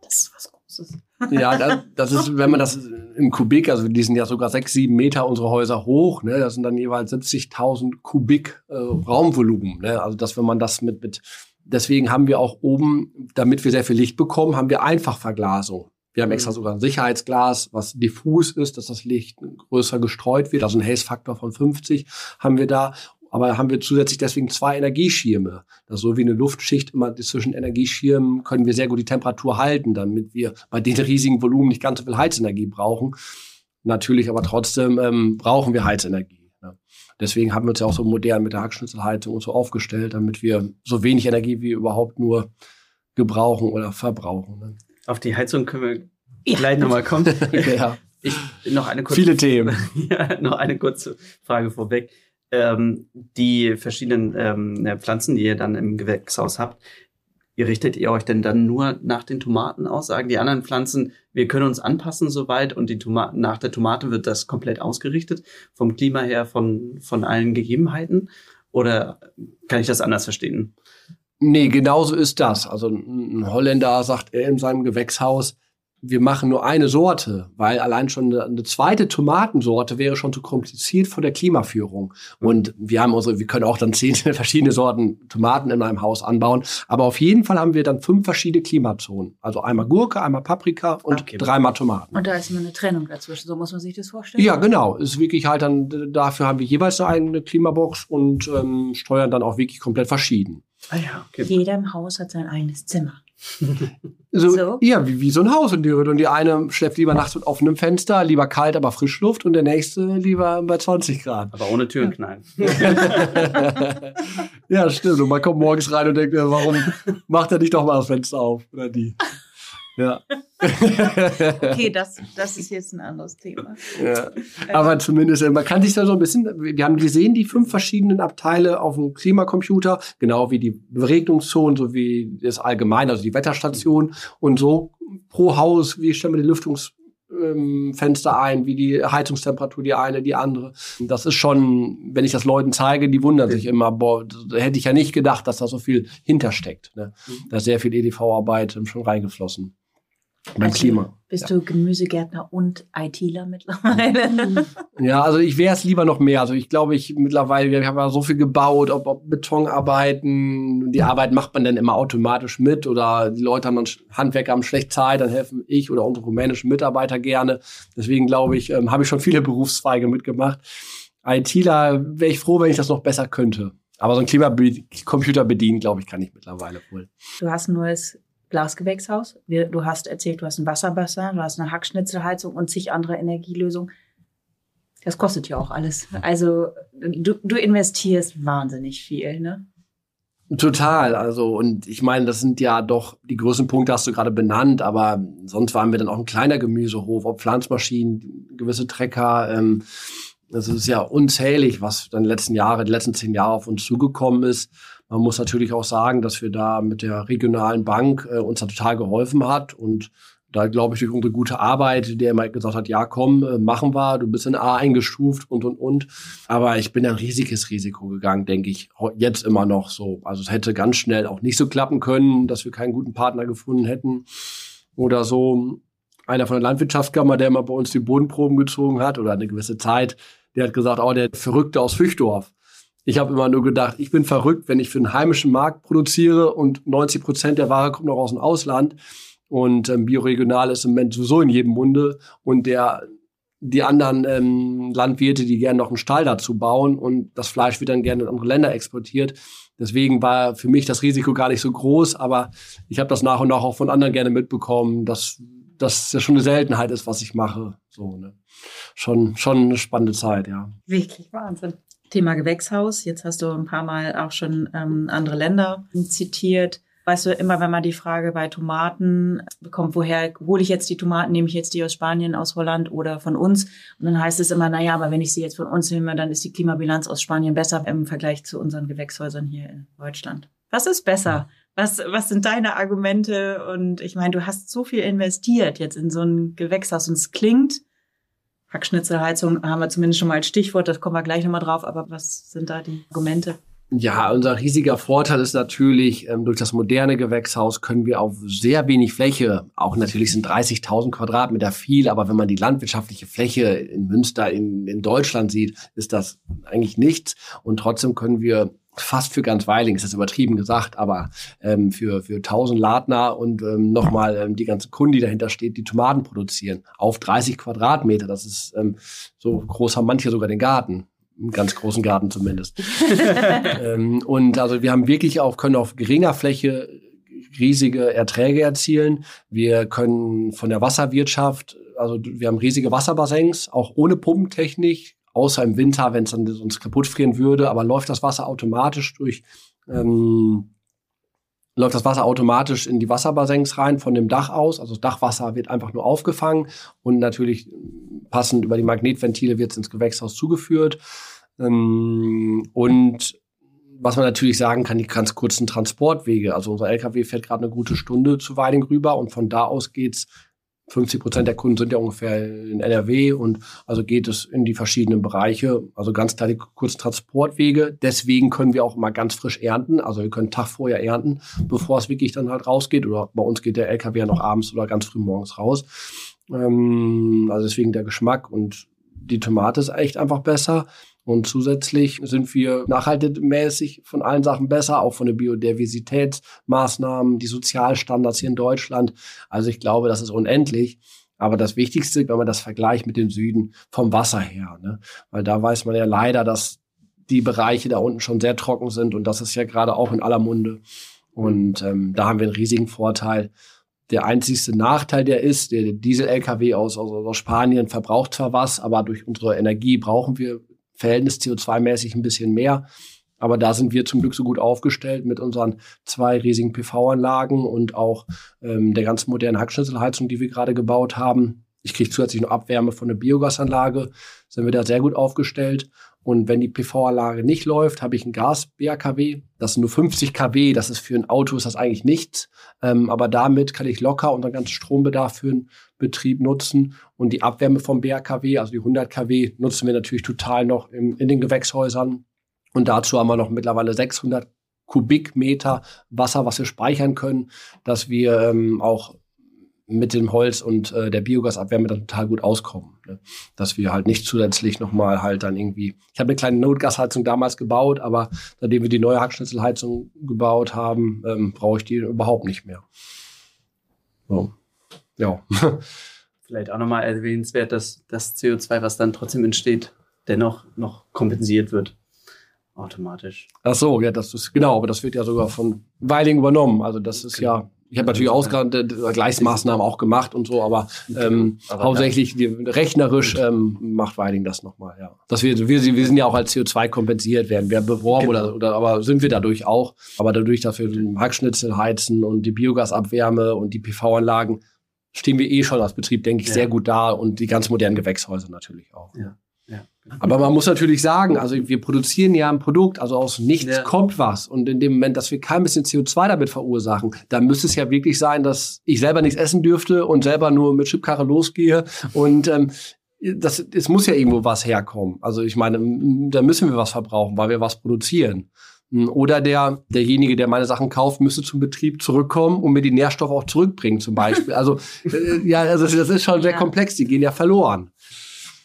Das ist was Großes. Ja, das, das, ist, wenn man das im Kubik, also die sind ja sogar sechs, sieben Meter unsere Häuser hoch, ne, das sind dann jeweils 70.000 Kubik äh, Raumvolumen. Ne, also dass wenn man das mit, mit, deswegen haben wir auch oben, damit wir sehr viel Licht bekommen, haben wir Einfachverglasung. Wir haben extra mhm. sogar ein Sicherheitsglas, was diffus ist, dass das Licht größer gestreut wird. Also ein Haze-Faktor von 50 haben wir da. Aber haben wir zusätzlich deswegen zwei Energieschirme. Das so wie eine Luftschicht immer zwischen Energieschirmen können wir sehr gut die Temperatur halten, damit wir bei den [laughs] riesigen Volumen nicht ganz so viel Heizenergie brauchen. Natürlich aber trotzdem ähm, brauchen wir Heizenergie. Ne? Deswegen haben wir uns ja auch so modern mit der Hackschnitzelheizung und so aufgestellt, damit wir so wenig Energie wie überhaupt nur gebrauchen oder verbrauchen. Ne? Auf die Heizung können wir ja. gleich nochmal kommen. [laughs] ja. Ich, noch eine kurze, Viele Themen. [laughs] ja, noch eine kurze Frage vorweg ähm, die verschiedenen ähm, Pflanzen, die ihr dann im Gewächshaus habt, Ihr richtet ihr euch denn dann nur nach den Tomaten aus? Sagen die anderen Pflanzen, wir können uns anpassen soweit und die Tomaten, nach der Tomate wird das komplett ausgerichtet vom Klima her, von, von allen Gegebenheiten? Oder kann ich das anders verstehen? Nee, genauso ist das. Also ein Holländer sagt er in seinem Gewächshaus, wir machen nur eine Sorte, weil allein schon eine, zweite Tomatensorte wäre schon zu kompliziert vor der Klimaführung. Und wir haben unsere, wir können auch dann zehn [laughs] verschiedene Sorten Tomaten in einem Haus anbauen. Aber auf jeden Fall haben wir dann fünf verschiedene Klimazonen. Also einmal Gurke, einmal Paprika und okay. dreimal Tomaten. Und da ist immer eine Trennung dazwischen. So muss man sich das vorstellen. Ja, genau. Ist wirklich halt dann, dafür haben wir jeweils eine Klimabox und ähm, steuern dann auch wirklich komplett verschieden. Ah ja, okay. Jeder im Haus hat sein eigenes Zimmer. So, so, Ja, wie, wie so ein Haus in die Und die eine schläft lieber nachts mit offenem Fenster, lieber kalt, aber Frischluft. Und der nächste lieber bei 20 Grad. Aber ohne Türen knallen. [laughs] ja, stimmt. Und man kommt morgens rein und denkt, warum macht er nicht doch mal das Fenster auf? Oder die. Ja. [laughs] okay, [laughs] das, das ist jetzt ein anderes Thema. Ja. Aber zumindest, äh, man kann sich da so ein bisschen, wir haben gesehen, die fünf verschiedenen Abteile auf dem Klimacomputer, genau wie die Beregnungszonen, so wie das allgemein, also die Wetterstation und so pro Haus, wie stellen wir die Lüftungsfenster ähm, ein, wie die Heizungstemperatur, die eine, die andere. Das ist schon, wenn ich das Leuten zeige, die wundern sich immer, boah, hätte ich ja nicht gedacht, dass da so viel hintersteckt. Ne? Mhm. Da ist sehr viel EDV-Arbeit schon reingeflossen. Beim also, Klima. Bist ja. du Gemüsegärtner und ITler mittlerweile? ja, also ich wäre es lieber noch mehr. Also ich glaube, ich mittlerweile, wir haben ja so viel gebaut, ob, ob Betonarbeiten, die Arbeit macht man dann immer automatisch mit oder die Leute haben dann Handwerker haben schlecht Zeit, dann helfen ich oder unsere rumänischen Mitarbeiter gerne. Deswegen glaube ich, ähm, habe ich schon viele Berufszweige mitgemacht. ITler wäre ich froh, wenn ich das noch besser könnte. Aber so ein Klimacomputer bedienen, glaube ich, kann ich mittlerweile wohl. Du hast ein neues Glasgewächshaus. Du hast erzählt, du hast ein Wasserbassin, du hast eine Hackschnitzelheizung und zig andere Energielösungen. Das kostet ja auch alles. Also du, du investierst wahnsinnig viel, ne? Total, also und ich meine, das sind ja doch die größten Punkte hast du gerade benannt, aber sonst waren wir dann auch ein kleiner Gemüsehof, ob Pflanzmaschinen, gewisse Trecker, ähm, das ist ja unzählig, was dann letzten Jahre, die letzten zehn Jahre auf uns zugekommen ist. Man muss natürlich auch sagen, dass wir da mit der regionalen Bank äh, uns da total geholfen hat und da glaube ich durch unsere gute Arbeit, der immer gesagt hat, ja komm, äh, machen wir, du bist in A eingestuft und und und. Aber ich bin ein riesiges Risiko gegangen, denke ich, jetzt immer noch so. Also es hätte ganz schnell auch nicht so klappen können, dass wir keinen guten Partner gefunden hätten oder so. Einer von der Landwirtschaftskammer, der immer bei uns die Bodenproben gezogen hat oder eine gewisse Zeit, der hat gesagt, oh, der Verrückte aus Füchdorf. Ich habe immer nur gedacht, ich bin verrückt, wenn ich für den heimischen Markt produziere und 90 Prozent der Ware kommt noch aus dem Ausland. Und ähm, bioregional ist im Moment sowieso in jedem Munde. Und der, die anderen ähm, Landwirte, die gerne noch einen Stall dazu bauen und das Fleisch wird dann gerne in andere Länder exportiert. Deswegen war für mich das Risiko gar nicht so groß, aber ich habe das nach und nach auch von anderen gerne mitbekommen, dass das ja schon eine Seltenheit ist, was ich mache. So, ne? Schon, schon eine spannende Zeit, ja. Wirklich Wahnsinn. Thema Gewächshaus. Jetzt hast du ein paar Mal auch schon ähm, andere Länder zitiert. Weißt du, immer wenn man die Frage bei Tomaten bekommt, woher hole ich jetzt die Tomaten? Nehme ich jetzt die aus Spanien, aus Holland oder von uns? Und dann heißt es immer, naja, aber wenn ich sie jetzt von uns nehme, dann ist die Klimabilanz aus Spanien besser im Vergleich zu unseren Gewächshäusern hier in Deutschland. Was ist besser? Was, was sind deine Argumente? Und ich meine, du hast so viel investiert jetzt in so ein Gewächshaus und es klingt Hackschnitzelheizung haben wir zumindest schon mal als Stichwort, das kommen wir gleich nochmal drauf, aber was sind da die Argumente? Ja, unser riesiger Vorteil ist natürlich, ähm, durch das moderne Gewächshaus können wir auf sehr wenig Fläche, auch natürlich sind 30.000 Quadratmeter viel, aber wenn man die landwirtschaftliche Fläche in Münster in, in Deutschland sieht, ist das eigentlich nichts. Und trotzdem können wir fast für ganz Weiling, ist das übertrieben gesagt, aber ähm, für, für 1000 Ladner und ähm, nochmal ähm, die ganze Kunden, die dahinter steht, die Tomaten produzieren, auf 30 Quadratmeter. Das ist ähm, so groß haben manche sogar den Garten. Einen ganz großen Garten zumindest. [laughs] ähm, und also wir haben wirklich auch, können auf geringer Fläche riesige Erträge erzielen. Wir können von der Wasserwirtschaft, also wir haben riesige Wasserbassins, auch ohne Pumpentechnik, außer im Winter, wenn es dann uns kaputt frieren würde, aber läuft das Wasser automatisch durch, ähm, läuft das Wasser automatisch in die Wasserbassins rein von dem Dach aus. Also das Dachwasser wird einfach nur aufgefangen und natürlich passend über die Magnetventile wird es ins Gewächshaus zugeführt. Ähm, und was man natürlich sagen kann, die ganz kurzen Transportwege. Also unser LKW fährt gerade eine gute Stunde zu Weiding rüber und von da aus geht's 50 Prozent der Kunden sind ja ungefähr in NRW und also geht es in die verschiedenen Bereiche. Also ganz klar die Transportwege. Deswegen können wir auch mal ganz frisch ernten. Also wir können Tag vorher ernten, bevor es wirklich dann halt rausgeht. Oder bei uns geht der LKW ja noch abends oder ganz früh morgens raus. Ähm, also deswegen der Geschmack und die Tomate ist echt einfach besser. Und zusätzlich sind wir nachhaltigmäßig von allen Sachen besser, auch von den Biodiversitätsmaßnahmen, die Sozialstandards hier in Deutschland. Also ich glaube, das ist unendlich. Aber das Wichtigste, wenn man das vergleicht mit dem Süden, vom Wasser her. Ne? Weil da weiß man ja leider, dass die Bereiche da unten schon sehr trocken sind und das ist ja gerade auch in aller Munde. Und ähm, da haben wir einen riesigen Vorteil. Der einzigste Nachteil, der ist, der Diesel-LKW aus, aus, aus Spanien verbraucht zwar was, aber durch unsere Energie brauchen wir Verhältnis CO2-mäßig ein bisschen mehr. Aber da sind wir zum Glück so gut aufgestellt mit unseren zwei riesigen PV-Anlagen und auch ähm, der ganz modernen Hackschnitzelheizung, die wir gerade gebaut haben. Ich kriege zusätzlich noch Abwärme von der Biogasanlage. Sind wir da sehr gut aufgestellt. Und wenn die PV-Anlage nicht läuft, habe ich ein Gas-BRKW. Das sind nur 50 kW. Das ist für ein Auto ist das eigentlich nichts. Ähm, aber damit kann ich locker unseren ganzen Strombedarf für einen Betrieb nutzen. Und die Abwärme vom BRKW, also die 100 kW, nutzen wir natürlich total noch im, in den Gewächshäusern. Und dazu haben wir noch mittlerweile 600 Kubikmeter Wasser, was wir speichern können, dass wir ähm, auch mit dem Holz und äh, der Biogasabwärme dann total gut auskommen. Ne? Dass wir halt nicht zusätzlich nochmal halt dann irgendwie. Ich habe eine kleine Notgasheizung damals gebaut, aber seitdem wir die neue Hackschnitzelheizung gebaut haben, ähm, brauche ich die überhaupt nicht mehr. So. Ja. [laughs] Vielleicht auch nochmal erwähnenswert, dass das CO2, was dann trotzdem entsteht, dennoch noch kompensiert wird. Automatisch. Ach so, ja, das ist genau, aber das wird ja sogar von Weiling übernommen. Also das ist genau. ja ich habe natürlich ausgerannte Gleichsmaßnahmen auch gemacht und so, aber, ähm, aber hauptsächlich die, rechnerisch ähm, macht Weiding das nochmal, ja. Dass wir, wir, wir sind ja auch als CO2 kompensiert, werden wir beworben genau. oder, oder aber sind wir dadurch auch. Aber dadurch, dass wir den Hackschnitzel heizen und die Biogasabwärme und die PV-Anlagen, stehen wir eh schon als Betrieb, denke ich, ja. sehr gut da und die ganz modernen Gewächshäuser natürlich auch. Ja. Aber man muss natürlich sagen, also wir produzieren ja ein Produkt, also aus nichts ja. kommt was. Und in dem Moment, dass wir kein bisschen CO2 damit verursachen, dann müsste es ja wirklich sein, dass ich selber nichts essen dürfte und selber nur mit Chipkarre losgehe. Und ähm, das, es muss ja irgendwo was herkommen. Also ich meine, da müssen wir was verbrauchen, weil wir was produzieren. Oder der, derjenige, der meine Sachen kauft, müsste zum Betrieb zurückkommen und mir die Nährstoffe auch zurückbringen, zum Beispiel. Also, [laughs] äh, ja, also das ist schon sehr ja. komplex, die gehen ja verloren.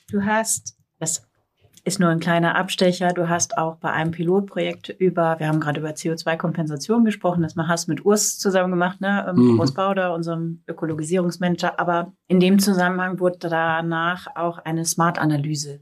Du hast das ist nur ein kleiner Abstecher. Du hast auch bei einem Pilotprojekt über, wir haben gerade über CO2-Kompensation gesprochen, das hast mit Urs zusammen gemacht, ne? Ähm, mhm. Urs Bauder, unserem Ökologisierungsmanager. Aber in dem Zusammenhang wurde danach auch eine Smart-Analyse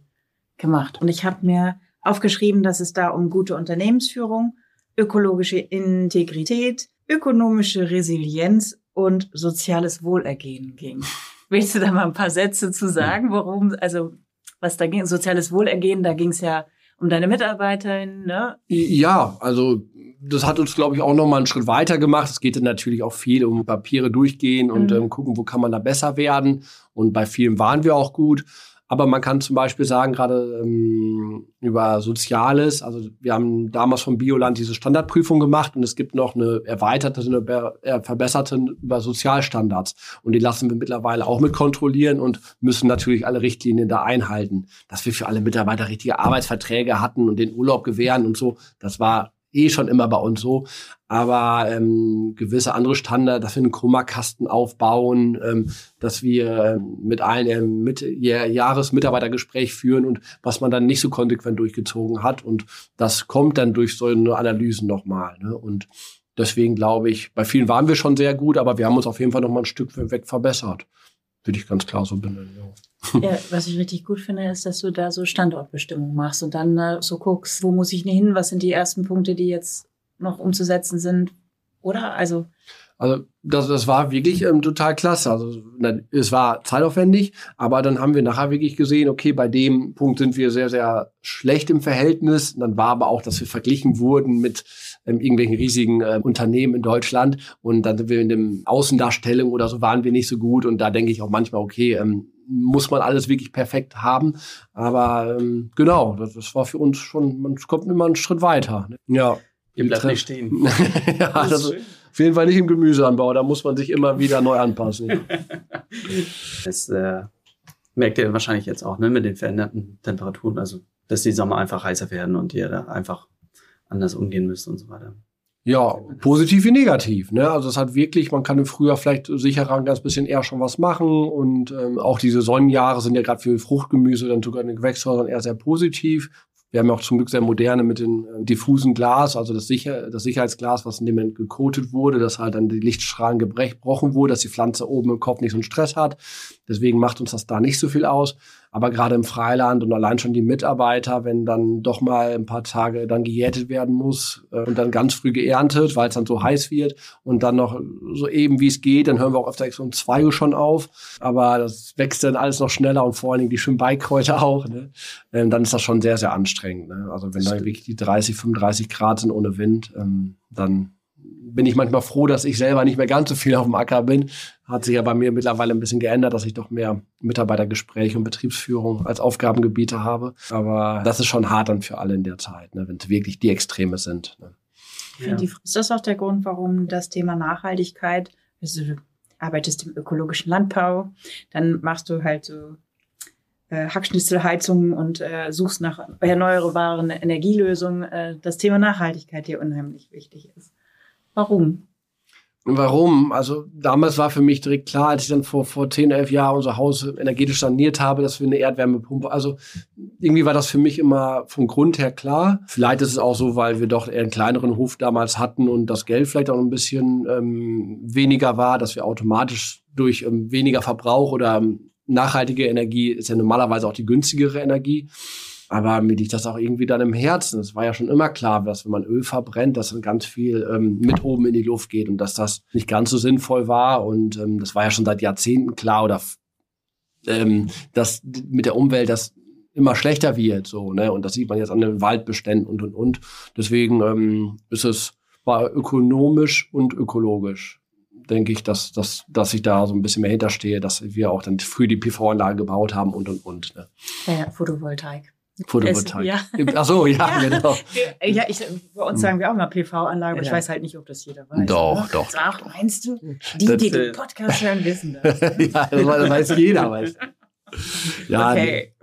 gemacht. Und ich habe mir aufgeschrieben, dass es da um gute Unternehmensführung, ökologische Integrität, ökonomische Resilienz und soziales Wohlergehen ging. Willst du da mal ein paar Sätze zu sagen, worum, also was da ging, soziales Wohlergehen, da ging es ja um deine Mitarbeiterin, ne? Ja, also das hat uns, glaube ich, auch noch mal einen Schritt weiter gemacht. Es geht dann natürlich auch viel um Papiere durchgehen und mhm. ähm, gucken, wo kann man da besser werden. Und bei vielen waren wir auch gut. Aber man kann zum Beispiel sagen, gerade ähm, über Soziales, also wir haben damals vom Bioland diese Standardprüfung gemacht und es gibt noch eine erweiterte, eine äh, verbesserte über Sozialstandards. Und die lassen wir mittlerweile auch mit kontrollieren und müssen natürlich alle Richtlinien da einhalten. Dass wir für alle Mitarbeiter richtige Arbeitsverträge hatten und den Urlaub gewähren und so, das war eh schon immer bei uns so. Aber ähm, gewisse andere Standards, dass wir einen Kummerkasten aufbauen, ähm, dass wir ähm, mit allen ähm, mit Jahresmitarbeitergespräch führen und was man dann nicht so konsequent durchgezogen hat. Und das kommt dann durch so eine Analysen nochmal. Ne? Und deswegen glaube ich, bei vielen waren wir schon sehr gut, aber wir haben uns auf jeden Fall noch mal ein Stück weg verbessert. Würde ich ganz klar so benennen. Ja. Ja, was ich richtig gut finde, ist, dass du da so Standortbestimmung machst und dann äh, so guckst, wo muss ich hin, was sind die ersten Punkte, die jetzt noch umzusetzen sind, oder? Also also das, das war wirklich ähm, total klasse. Also na, es war zeitaufwendig, aber dann haben wir nachher wirklich gesehen, okay, bei dem Punkt sind wir sehr, sehr schlecht im Verhältnis. Und dann war aber auch, dass wir verglichen wurden mit ähm, irgendwelchen riesigen äh, Unternehmen in Deutschland. Und dann sind wir in dem Außendarstellung oder so waren wir nicht so gut. Und da denke ich auch manchmal, okay, ähm, muss man alles wirklich perfekt haben. Aber ähm, genau, das, das war für uns schon, man kommt immer einen Schritt weiter. Ne? Ja. Ihr bleibt nicht stehen. [laughs] ja, das, das auf jeden Fall nicht im Gemüseanbau. Da muss man sich immer wieder neu anpassen. [laughs] das äh, merkt ihr wahrscheinlich jetzt auch ne, mit den veränderten Temperaturen. Also, dass die Sommer einfach heißer werden und ihr da einfach anders umgehen müsst und so weiter. Ja, positiv wie negativ. Ne? Also es hat wirklich, man kann im Frühjahr vielleicht sicherer ein ganz bisschen eher schon was machen und ähm, auch diese Sonnenjahre sind ja gerade für Fruchtgemüse dann sogar in den Gewächshäusern eher sehr positiv. Wir haben ja auch zum Glück sehr moderne mit dem äh, diffusen Glas, also das, Sicher das Sicherheitsglas, was in dem Moment gekotet wurde, dass halt dann die Lichtstrahlen gebrochen wurde, dass die Pflanze oben im Kopf nicht so einen Stress hat. Deswegen macht uns das da nicht so viel aus. Aber gerade im Freiland und allein schon die Mitarbeiter, wenn dann doch mal ein paar Tage dann gejätet werden muss äh, und dann ganz früh geerntet, weil es dann so heiß wird und dann noch so eben wie es geht, dann hören wir auch öfter um zwei Uhr schon auf. Aber das wächst dann alles noch schneller und vor allen Dingen die schönen Beikräuter [laughs] auch. Ne? Ähm, dann ist das schon sehr, sehr anstrengend. Ne? Also wenn da wirklich die 30, 35 Grad sind ohne Wind, ähm, dann bin ich manchmal froh, dass ich selber nicht mehr ganz so viel auf dem Acker bin. Hat sich ja bei mir mittlerweile ein bisschen geändert, dass ich doch mehr Mitarbeitergespräche und Betriebsführung als Aufgabengebiete habe. Aber das ist schon hart dann für alle in der Zeit, ne, wenn es wirklich die Extreme sind. Ne. Ja. Ist das auch der Grund, warum das Thema Nachhaltigkeit, also du arbeitest im ökologischen Landbau, dann machst du halt so äh, Hackschnitzelheizungen und äh, suchst nach erneuerbaren Energielösungen, äh, das Thema Nachhaltigkeit hier unheimlich wichtig ist. Warum? Warum? Also damals war für mich direkt klar, als ich dann vor, vor 10, 11 Jahren unser Haus energetisch saniert habe, dass wir eine Erdwärmepumpe, also irgendwie war das für mich immer vom Grund her klar. Vielleicht ist es auch so, weil wir doch eher einen kleineren Hof damals hatten und das Geld vielleicht auch ein bisschen ähm, weniger war, dass wir automatisch durch ähm, weniger Verbrauch oder ähm, nachhaltige Energie ist ja normalerweise auch die günstigere Energie aber mir liegt das auch irgendwie dann im Herzen. Es war ja schon immer klar, dass wenn man Öl verbrennt, dass dann ganz viel ähm, mit oben in die Luft geht und dass das nicht ganz so sinnvoll war. Und ähm, das war ja schon seit Jahrzehnten klar oder ähm, dass mit der Umwelt das immer schlechter wird. So, ne? Und das sieht man jetzt an den Waldbeständen und und und. Deswegen ähm, ist es war ökonomisch und ökologisch denke ich, dass, dass, dass ich da so ein bisschen mehr hinterstehe, dass wir auch dann früh die PV-Anlage gebaut haben und und und. Ne? Ja, Photovoltaik. Photovoltaik. ja. Ach so, ja, [laughs] ja. genau. Ja, ich, bei uns sagen wir auch mal PV-Anlage, aber ja. ich weiß halt nicht, ob das jeder weiß. Doch, oder? doch. Sag, meinst du? Die, das, die den Podcast hören, wissen das. [laughs] ja, das weiß jeder. Weiß. Ja, okay.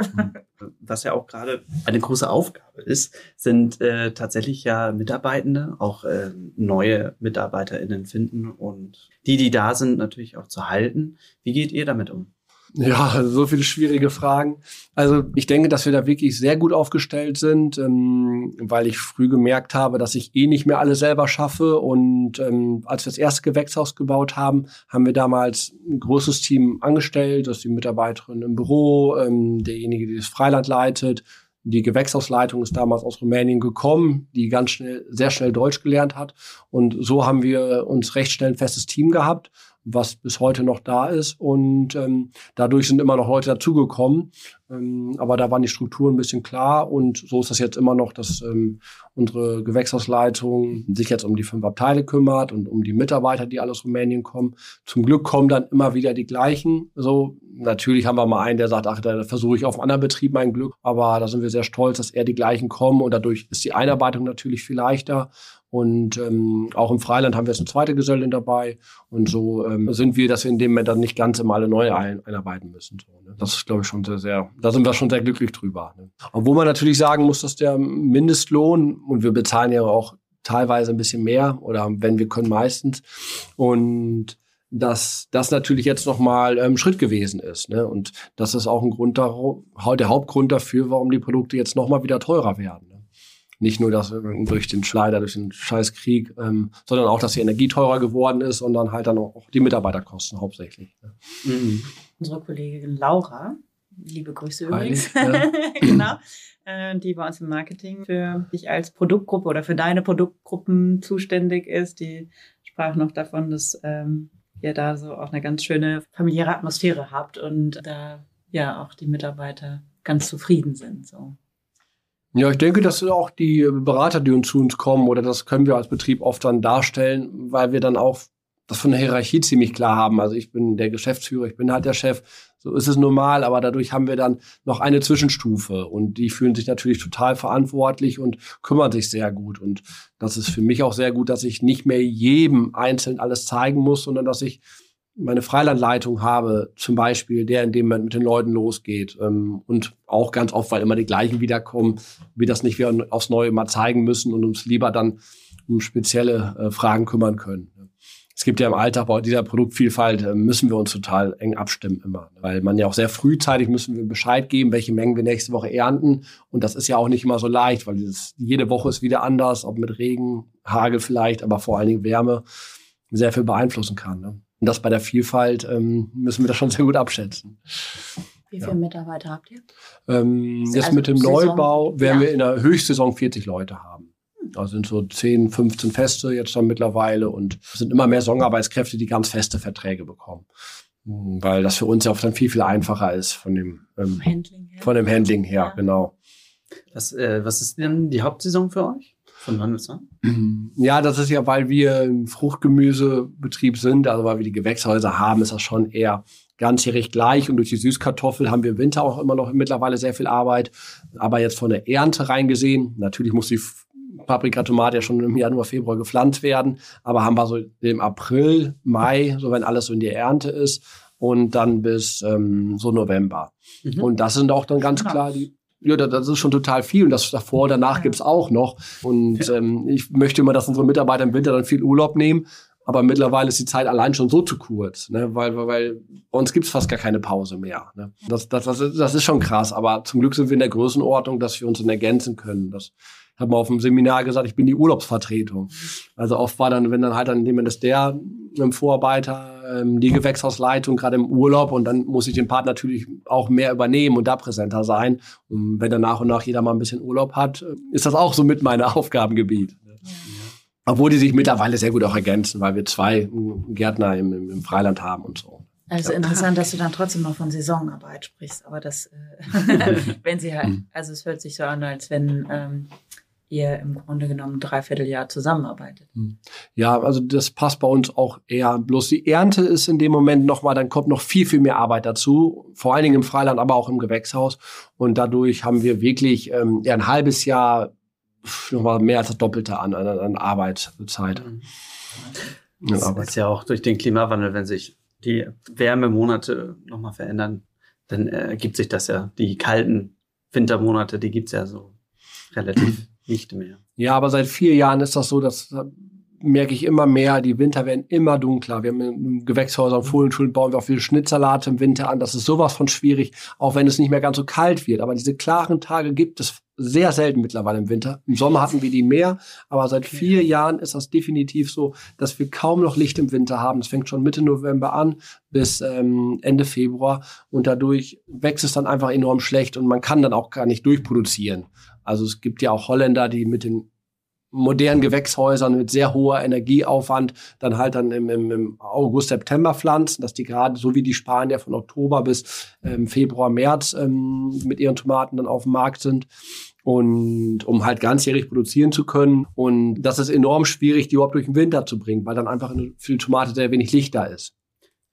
Was ja auch gerade eine große Aufgabe ist, sind äh, tatsächlich ja Mitarbeitende, auch äh, neue MitarbeiterInnen finden und die, die da sind, natürlich auch zu halten. Wie geht ihr damit um? Ja, so viele schwierige Fragen. Also ich denke, dass wir da wirklich sehr gut aufgestellt sind, ähm, weil ich früh gemerkt habe, dass ich eh nicht mehr alles selber schaffe. Und ähm, als wir das erste Gewächshaus gebaut haben, haben wir damals ein großes Team angestellt, das die Mitarbeiterin im Büro, ähm, derjenige, die das Freiland leitet. Die Gewächshausleitung ist damals aus Rumänien gekommen, die ganz schnell, sehr schnell Deutsch gelernt hat. Und so haben wir uns recht schnell ein festes Team gehabt was bis heute noch da ist. Und ähm, dadurch sind immer noch Leute dazugekommen. Ähm, aber da waren die Strukturen ein bisschen klar. Und so ist das jetzt immer noch, dass ähm, unsere Gewächshausleitung sich jetzt um die fünf Abteile kümmert und um die Mitarbeiter, die alle aus Rumänien kommen. Zum Glück kommen dann immer wieder die gleichen. So, natürlich haben wir mal einen, der sagt, ach, da versuche ich auf einem anderen Betrieb mein Glück. Aber da sind wir sehr stolz, dass eher die gleichen kommen. Und dadurch ist die Einarbeitung natürlich viel leichter. Und ähm, auch im Freiland haben wir jetzt eine zweite Gesellin dabei. Und so ähm, sind wir, dass wir in dem Moment dann nicht ganz immer alle neu ein einarbeiten müssen. So? Das ist, glaube ich, schon sehr, sehr, da sind wir schon sehr glücklich drüber. Ne? Obwohl man natürlich sagen muss, dass der Mindestlohn, und wir bezahlen ja auch teilweise ein bisschen mehr oder wenn wir können meistens. Und dass das natürlich jetzt nochmal ähm, Schritt gewesen ist. Ne? Und das ist auch ein Grund, der Hauptgrund dafür, warum die Produkte jetzt nochmal wieder teurer werden. Nicht nur dass durch den Schleider, durch den Scheißkrieg, ähm, sondern auch, dass die Energie teurer geworden ist und dann halt dann auch die Mitarbeiterkosten hauptsächlich. Ne? Mhm. Unsere Kollegin Laura, liebe Grüße übrigens, ja. [laughs] genau, äh, die bei uns im Marketing für dich als Produktgruppe oder für deine Produktgruppen zuständig ist, die sprach noch davon, dass ähm, ihr da so auch eine ganz schöne familiäre Atmosphäre habt und da ja auch die Mitarbeiter ganz zufrieden sind. So. Ja, ich denke, das sind auch die Berater, die uns zu uns kommen, oder das können wir als Betrieb oft dann darstellen, weil wir dann auch das von der Hierarchie ziemlich klar haben. Also ich bin der Geschäftsführer, ich bin halt der Chef. So ist es normal, aber dadurch haben wir dann noch eine Zwischenstufe und die fühlen sich natürlich total verantwortlich und kümmern sich sehr gut. Und das ist für mich auch sehr gut, dass ich nicht mehr jedem einzeln alles zeigen muss, sondern dass ich meine Freilandleitung habe, zum Beispiel, der in dem Moment mit den Leuten losgeht ähm, und auch ganz oft, weil immer die gleichen wiederkommen, wir das nicht wieder aufs Neue mal zeigen müssen und uns lieber dann um spezielle äh, Fragen kümmern können es gibt ja im Alltag bei dieser Produktvielfalt, äh, müssen wir uns total eng abstimmen immer. Weil man ja auch sehr frühzeitig müssen wir Bescheid geben, welche Mengen wir nächste Woche ernten. Und das ist ja auch nicht immer so leicht, weil dieses, jede Woche ist wieder anders, ob mit Regen, Hagel vielleicht, aber vor allen Dingen Wärme sehr viel beeinflussen kann. Ne? Und das bei der Vielfalt ähm, müssen wir das schon sehr gut abschätzen. Wie viele ja. Mitarbeiter habt ihr? Ähm, jetzt also mit dem Saison, Neubau werden ja. wir in der Höchstsaison 40 Leute haben. Da sind so 10, 15 Feste jetzt dann mittlerweile und es sind immer mehr Saisonarbeitskräfte, die ganz feste Verträge bekommen. Hm, weil das für uns ja oft dann viel, viel einfacher ist von dem, ähm, Handling her. Von dem Handling her, ja. genau. Was, äh, was ist denn die Hauptsaison für euch? Von wann bis wann? [clears throat] Ja, das ist ja, weil wir ein Fruchtgemüsebetrieb sind, also weil wir die Gewächshäuser haben, ist das schon eher ganzjährig gleich. Und durch die Süßkartoffel haben wir im Winter auch immer noch mittlerweile sehr viel Arbeit. Aber jetzt von der Ernte reingesehen, natürlich muss die Paprika, Tomate ja schon im Januar, Februar gepflanzt werden, aber haben wir so im April, Mai, so wenn alles so in der Ernte ist und dann bis ähm, so November. Mhm. Und das sind auch dann ganz klar die ja, das ist schon total viel und das davor, danach ja. gibt's auch noch. Und ähm, ich möchte immer, dass unsere Mitarbeiter im Winter dann viel Urlaub nehmen, aber mittlerweile ist die Zeit allein schon so zu kurz, ne? weil, weil bei uns gibt's fast gar keine Pause mehr. Ne? Das, das, das, ist, das ist schon krass, aber zum Glück sind wir in der Größenordnung, dass wir uns dann ergänzen können. Das habe mal auf dem Seminar gesagt, ich bin die Urlaubsvertretung. Also oft war dann, wenn dann halt dann jemand der im Vorarbeiter, ähm, die Gewächshausleitung gerade im Urlaub und dann muss ich den Part natürlich auch mehr übernehmen und da präsenter sein. Und wenn dann nach und nach jeder mal ein bisschen Urlaub hat, äh, ist das auch so mit meinem [laughs] Aufgabengebiet. Ja. Obwohl die sich mittlerweile sehr gut auch ergänzen, weil wir zwei Gärtner im, im, Freiland haben und so. Also interessant, dass du dann trotzdem noch von Saisonarbeit sprichst, aber das, äh, [laughs] wenn sie halt, hm. also es hört sich so an, als wenn ähm, ihr im Grunde genommen ein Dreivierteljahr zusammenarbeitet. Hm. Ja, also das passt bei uns auch eher. Bloß die Ernte ist in dem Moment nochmal, dann kommt noch viel, viel mehr Arbeit dazu. Vor allen Dingen im Freiland, aber auch im Gewächshaus. Und dadurch haben wir wirklich ähm, ja, ein halbes Jahr nochmal mehr als das Doppelte an, an, an Arbeitszeit. Mhm. Das Arbeit. ist ja auch durch den Klimawandel, wenn sich die Wärmemonate nochmal verändern, dann ergibt sich das ja. Die kalten Wintermonate, die gibt's ja so relativ [clears throat] nicht mehr. Ja, aber seit vier Jahren ist das so, dass merke ich immer mehr, die Winter werden immer dunkler. Wir haben in Gewächshäusern, Fohlenschulen bauen wir auch viele Schnitzsalate im Winter an. Das ist sowas von schwierig, auch wenn es nicht mehr ganz so kalt wird. Aber diese klaren Tage gibt es sehr selten mittlerweile im Winter. Im Sommer hatten wir die mehr, aber seit vier Jahren ist das definitiv so, dass wir kaum noch Licht im Winter haben. Das fängt schon Mitte November an bis ähm, Ende Februar und dadurch wächst es dann einfach enorm schlecht und man kann dann auch gar nicht durchproduzieren. Also es gibt ja auch Holländer, die mit den modernen Gewächshäusern mit sehr hoher Energieaufwand dann halt dann im, im, im August, September pflanzen, dass die gerade so wie die Spanier von Oktober bis ähm, Februar, März ähm, mit ihren Tomaten dann auf dem Markt sind und um halt ganzjährig produzieren zu können. Und das ist enorm schwierig, die überhaupt durch den Winter zu bringen, weil dann einfach für die Tomate sehr wenig Licht da ist.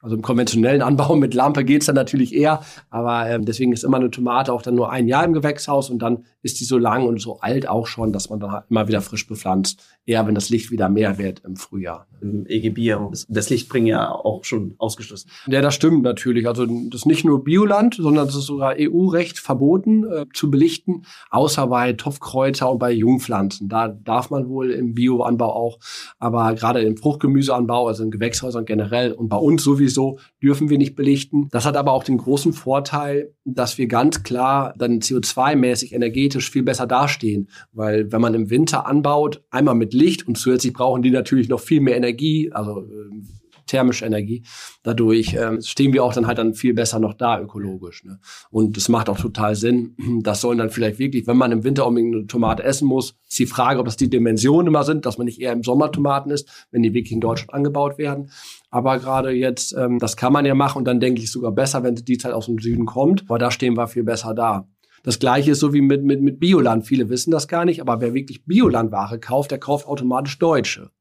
Also im konventionellen Anbau mit Lampe geht's dann natürlich eher, aber ähm, deswegen ist immer eine Tomate auch dann nur ein Jahr im Gewächshaus und dann ist die so lang und so alt auch schon, dass man dann halt immer wieder frisch bepflanzt. Eher, wenn das Licht wieder mehr wird im Frühjahr. Im EG Bier, das Licht bringen ja auch schon ausgeschlossen. Ja, das stimmt natürlich. Also das ist nicht nur Bioland, sondern es ist sogar EU-Recht verboten äh, zu belichten, außer bei Topfkräuter und bei Jungpflanzen. Da darf man wohl im Bioanbau auch, aber gerade im Fruchtgemüseanbau, also in Gewächshäusern generell und bei uns sowieso dürfen wir nicht belichten. Das hat aber auch den großen Vorteil, dass wir ganz klar dann CO2-mäßig Energie energetisch viel besser dastehen. Weil wenn man im Winter anbaut, einmal mit Licht und zusätzlich brauchen die natürlich noch viel mehr Energie, also äh, thermische Energie. Dadurch äh, stehen wir auch dann halt dann viel besser noch da ökologisch. Ne? Und das macht auch total Sinn. [clears throat] Das sollen dann vielleicht wirklich, wenn man im Winter unbedingt eine Tomate essen muss, ist die Frage, ob das die Dimensionen immer sind, dass man nicht eher im Sommer Tomaten isst, wenn die wirklich in Deutschland angebaut werden. Aber gerade jetzt, ähm, das kann man ja machen und dann denke ich sogar besser, wenn die Zeit aus dem Süden kommt, weil da stehen wir viel besser da. Das gleiche ist so wie mit, mit, mit Bioland. Viele wissen das gar nicht, aber wer wirklich Biolandware kauft, der kauft automatisch Deutsche.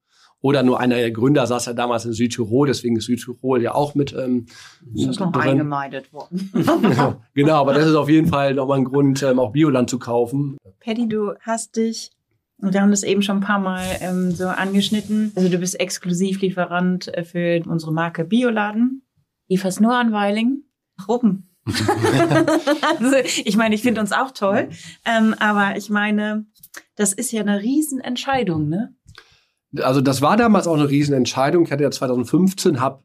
Oder nur einer der Gründer saß ja damals in Südtirol, deswegen ist Südtirol ja auch mit. Ähm, das ist noch drin. eingemeindet worden. [laughs] [laughs] genau, aber das ist auf jeden Fall nochmal ein Grund, ähm, auch Bioland zu kaufen. Paddy, du hast dich wir haben das eben schon ein paar Mal ähm, so angeschnitten. Also du bist Exklusivlieferant äh, für unsere Marke Bioladen. Lieferst nur an Weiling. Warum? [laughs] also, ich meine, ich finde uns auch toll, ähm, aber ich meine, das ist ja eine Riesenentscheidung, ne? Also das war damals auch eine Riesenentscheidung. Ich hatte ja 2015, habe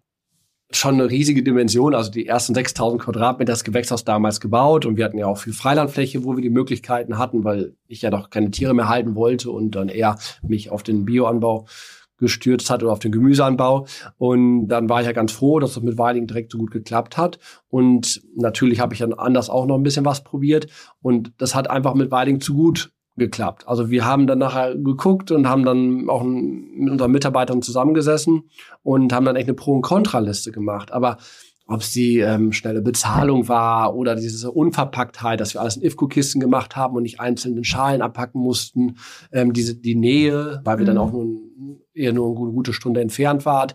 schon eine riesige Dimension, also die ersten 6000 Quadratmeter das Gewächshaus damals gebaut und wir hatten ja auch viel Freilandfläche, wo wir die Möglichkeiten hatten, weil ich ja doch keine Tiere mehr halten wollte und dann eher mich auf den Bioanbau gestürzt hat oder auf den Gemüseanbau. Und dann war ich ja ganz froh, dass das mit Weiling direkt so gut geklappt hat. Und natürlich habe ich dann anders auch noch ein bisschen was probiert. Und das hat einfach mit Weiling zu gut geklappt. Also wir haben dann nachher geguckt und haben dann auch mit unseren Mitarbeitern zusammengesessen und haben dann echt eine Pro- und Kontraliste gemacht. Aber ob es die ähm, schnelle Bezahlung war oder diese Unverpacktheit, dass wir alles in IFCO-Kisten gemacht haben und nicht einzeln in Schalen abpacken mussten, ähm, diese die Nähe, weil wir mhm. dann auch nur eher nur eine gute Stunde entfernt waren,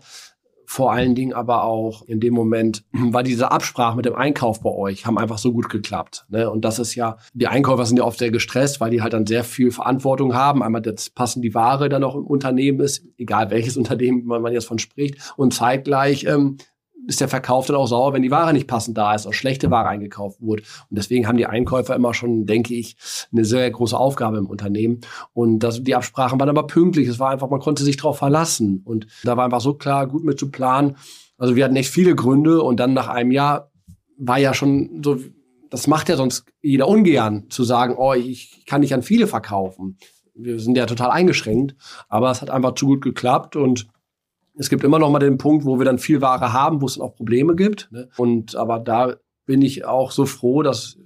vor allen Dingen aber auch in dem Moment [clears throat] war diese Absprache mit dem Einkauf bei euch, haben einfach so gut geklappt. Ne? Und das ist ja, die Einkäufer sind ja oft sehr gestresst, weil die halt dann sehr viel Verantwortung haben. Einmal das passen die Ware dann auch im Unternehmen ist, egal welches [laughs] Unternehmen man jetzt von spricht. Und zeitgleich ähm, ist der Verkauf dann auch sauer, wenn die Ware nicht passend da ist, oder schlechte Ware eingekauft wurde. Und deswegen haben die Einkäufer immer schon, denke ich, eine sehr große Aufgabe im Unternehmen. Und das, die Absprachen waren aber pünktlich. Es war einfach, man konnte sich darauf verlassen. Und da war einfach so klar, gut mit zu planen. Also wir hatten echt viele Gründe und dann nach einem Jahr war ja schon so, das macht ja sonst jeder ungern, zu sagen, oh, ich kann nicht an viele verkaufen. Wir sind ja total eingeschränkt, aber es hat einfach zu gut geklappt und es gibt immer noch mal den Punkt, wo wir dann viel Ware haben, wo es auch Probleme gibt. Ne? Und aber da bin ich auch so froh, dass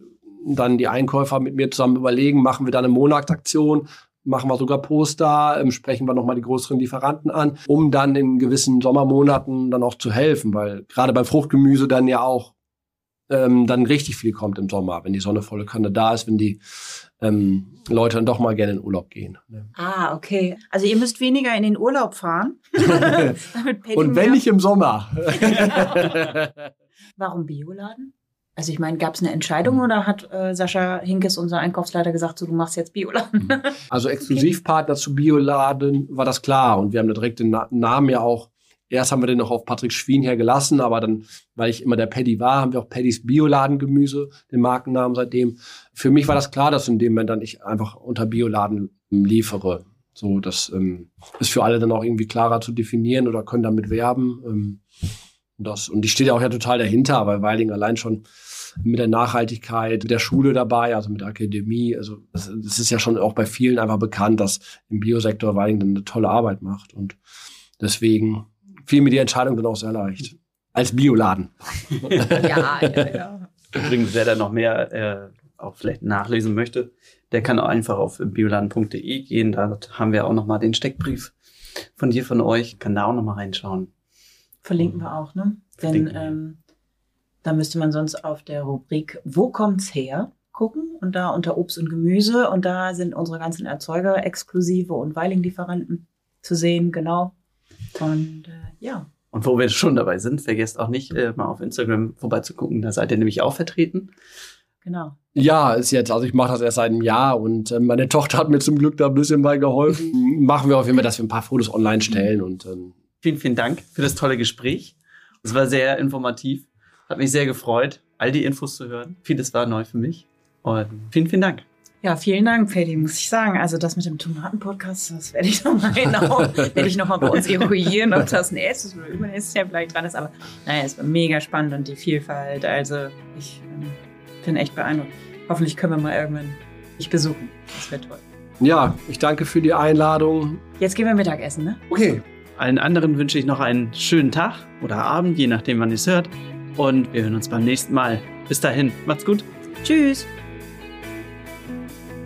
dann die Einkäufer mit mir zusammen überlegen, machen wir da eine Monatsaktion, machen wir sogar Poster, ähm, sprechen wir nochmal die größeren Lieferanten an, um dann in gewissen Sommermonaten dann auch zu helfen, weil gerade beim Fruchtgemüse dann ja auch ähm, dann richtig viel kommt im Sommer, wenn die Sonne volle Kanne da ist, wenn die ähm, Leute dann doch mal gerne in Urlaub gehen. Ne? Ah, okay. Also ihr müsst weniger in den Urlaub fahren. [laughs] Und wenn nicht im Sommer. [laughs] Warum Bioladen? Also ich meine, gab es eine Entscheidung oder hat äh, Sascha Hinkes, unser Einkaufsleiter, gesagt, so du machst jetzt Bioladen? Mhm. also [laughs] Exklusivpartner okay. zu Bioladen war das klar und wir haben da direkt den Na Namen ja auch Erst haben wir den noch auf Patrick Schwien hergelassen, aber dann, weil ich immer der Paddy war, haben wir auch Paddys Bioladengemüse, den Markennamen seitdem. Für mich war das klar, dass in dem Moment dann ich einfach unter Bioladen liefere. So, das ähm, ist für alle dann auch irgendwie klarer zu definieren oder können damit werben. Ähm, das, und ich stehe ja auch ja total dahinter, weil Weiling allein schon mit der Nachhaltigkeit, mit der Schule dabei, also mit der Akademie. Also das ist ja schon auch bei vielen einfach bekannt, dass im Biosektor Weiling dann eine tolle Arbeit macht. Und deswegen fiel mir die Entscheidung dann auch sehr leicht. Als Bioladen. [laughs] ja, ja, ja. Übrigens, wer da noch mehr äh, auch vielleicht nachlesen möchte, der kann auch einfach auf bioladen.de gehen. Da haben wir auch nochmal den Steckbrief von dir, von euch. Kann da auch nochmal reinschauen. Verlinken wir auch, ne? Denn ähm, da müsste man sonst auf der Rubrik Wo kommt's her? gucken und da unter Obst und Gemüse und da sind unsere ganzen Erzeuger exklusive und Weiling-Lieferanten zu sehen, genau. Und äh, ja. Und wo wir schon dabei sind, vergesst auch nicht, äh, mal auf Instagram vorbeizugucken. Da seid ihr nämlich auch vertreten. Genau. Ja, ist jetzt, also ich mache das erst seit einem Jahr und äh, meine Tochter hat mir zum Glück da ein bisschen bei geholfen. [laughs] Machen wir auf jeden Fall, dass wir ein paar Fotos online stellen und ähm vielen, vielen Dank für das tolle Gespräch. Es war sehr informativ. Hat mich sehr gefreut, all die Infos zu hören. Vieles war neu für mich. Und vielen, vielen Dank. Ja, vielen Dank, Paddy, muss ich sagen. Also das mit dem Tomatenpodcast, das werde ich nochmal genau, werde ich nochmal bei uns eruieren, ob das nächstes oder übernächstes Jahr vielleicht dran ist. Aber naja, es war mega spannend und die Vielfalt. Also ich ähm, bin echt beeindruckt. Hoffentlich können wir mal irgendwann dich besuchen. Das wäre toll. Ja, ich danke für die Einladung. Jetzt gehen wir Mittagessen, ne? Okay. Allen anderen wünsche ich noch einen schönen Tag oder Abend, je nachdem, wann ihr es hört. Und wir hören uns beim nächsten Mal. Bis dahin, macht's gut. Tschüss.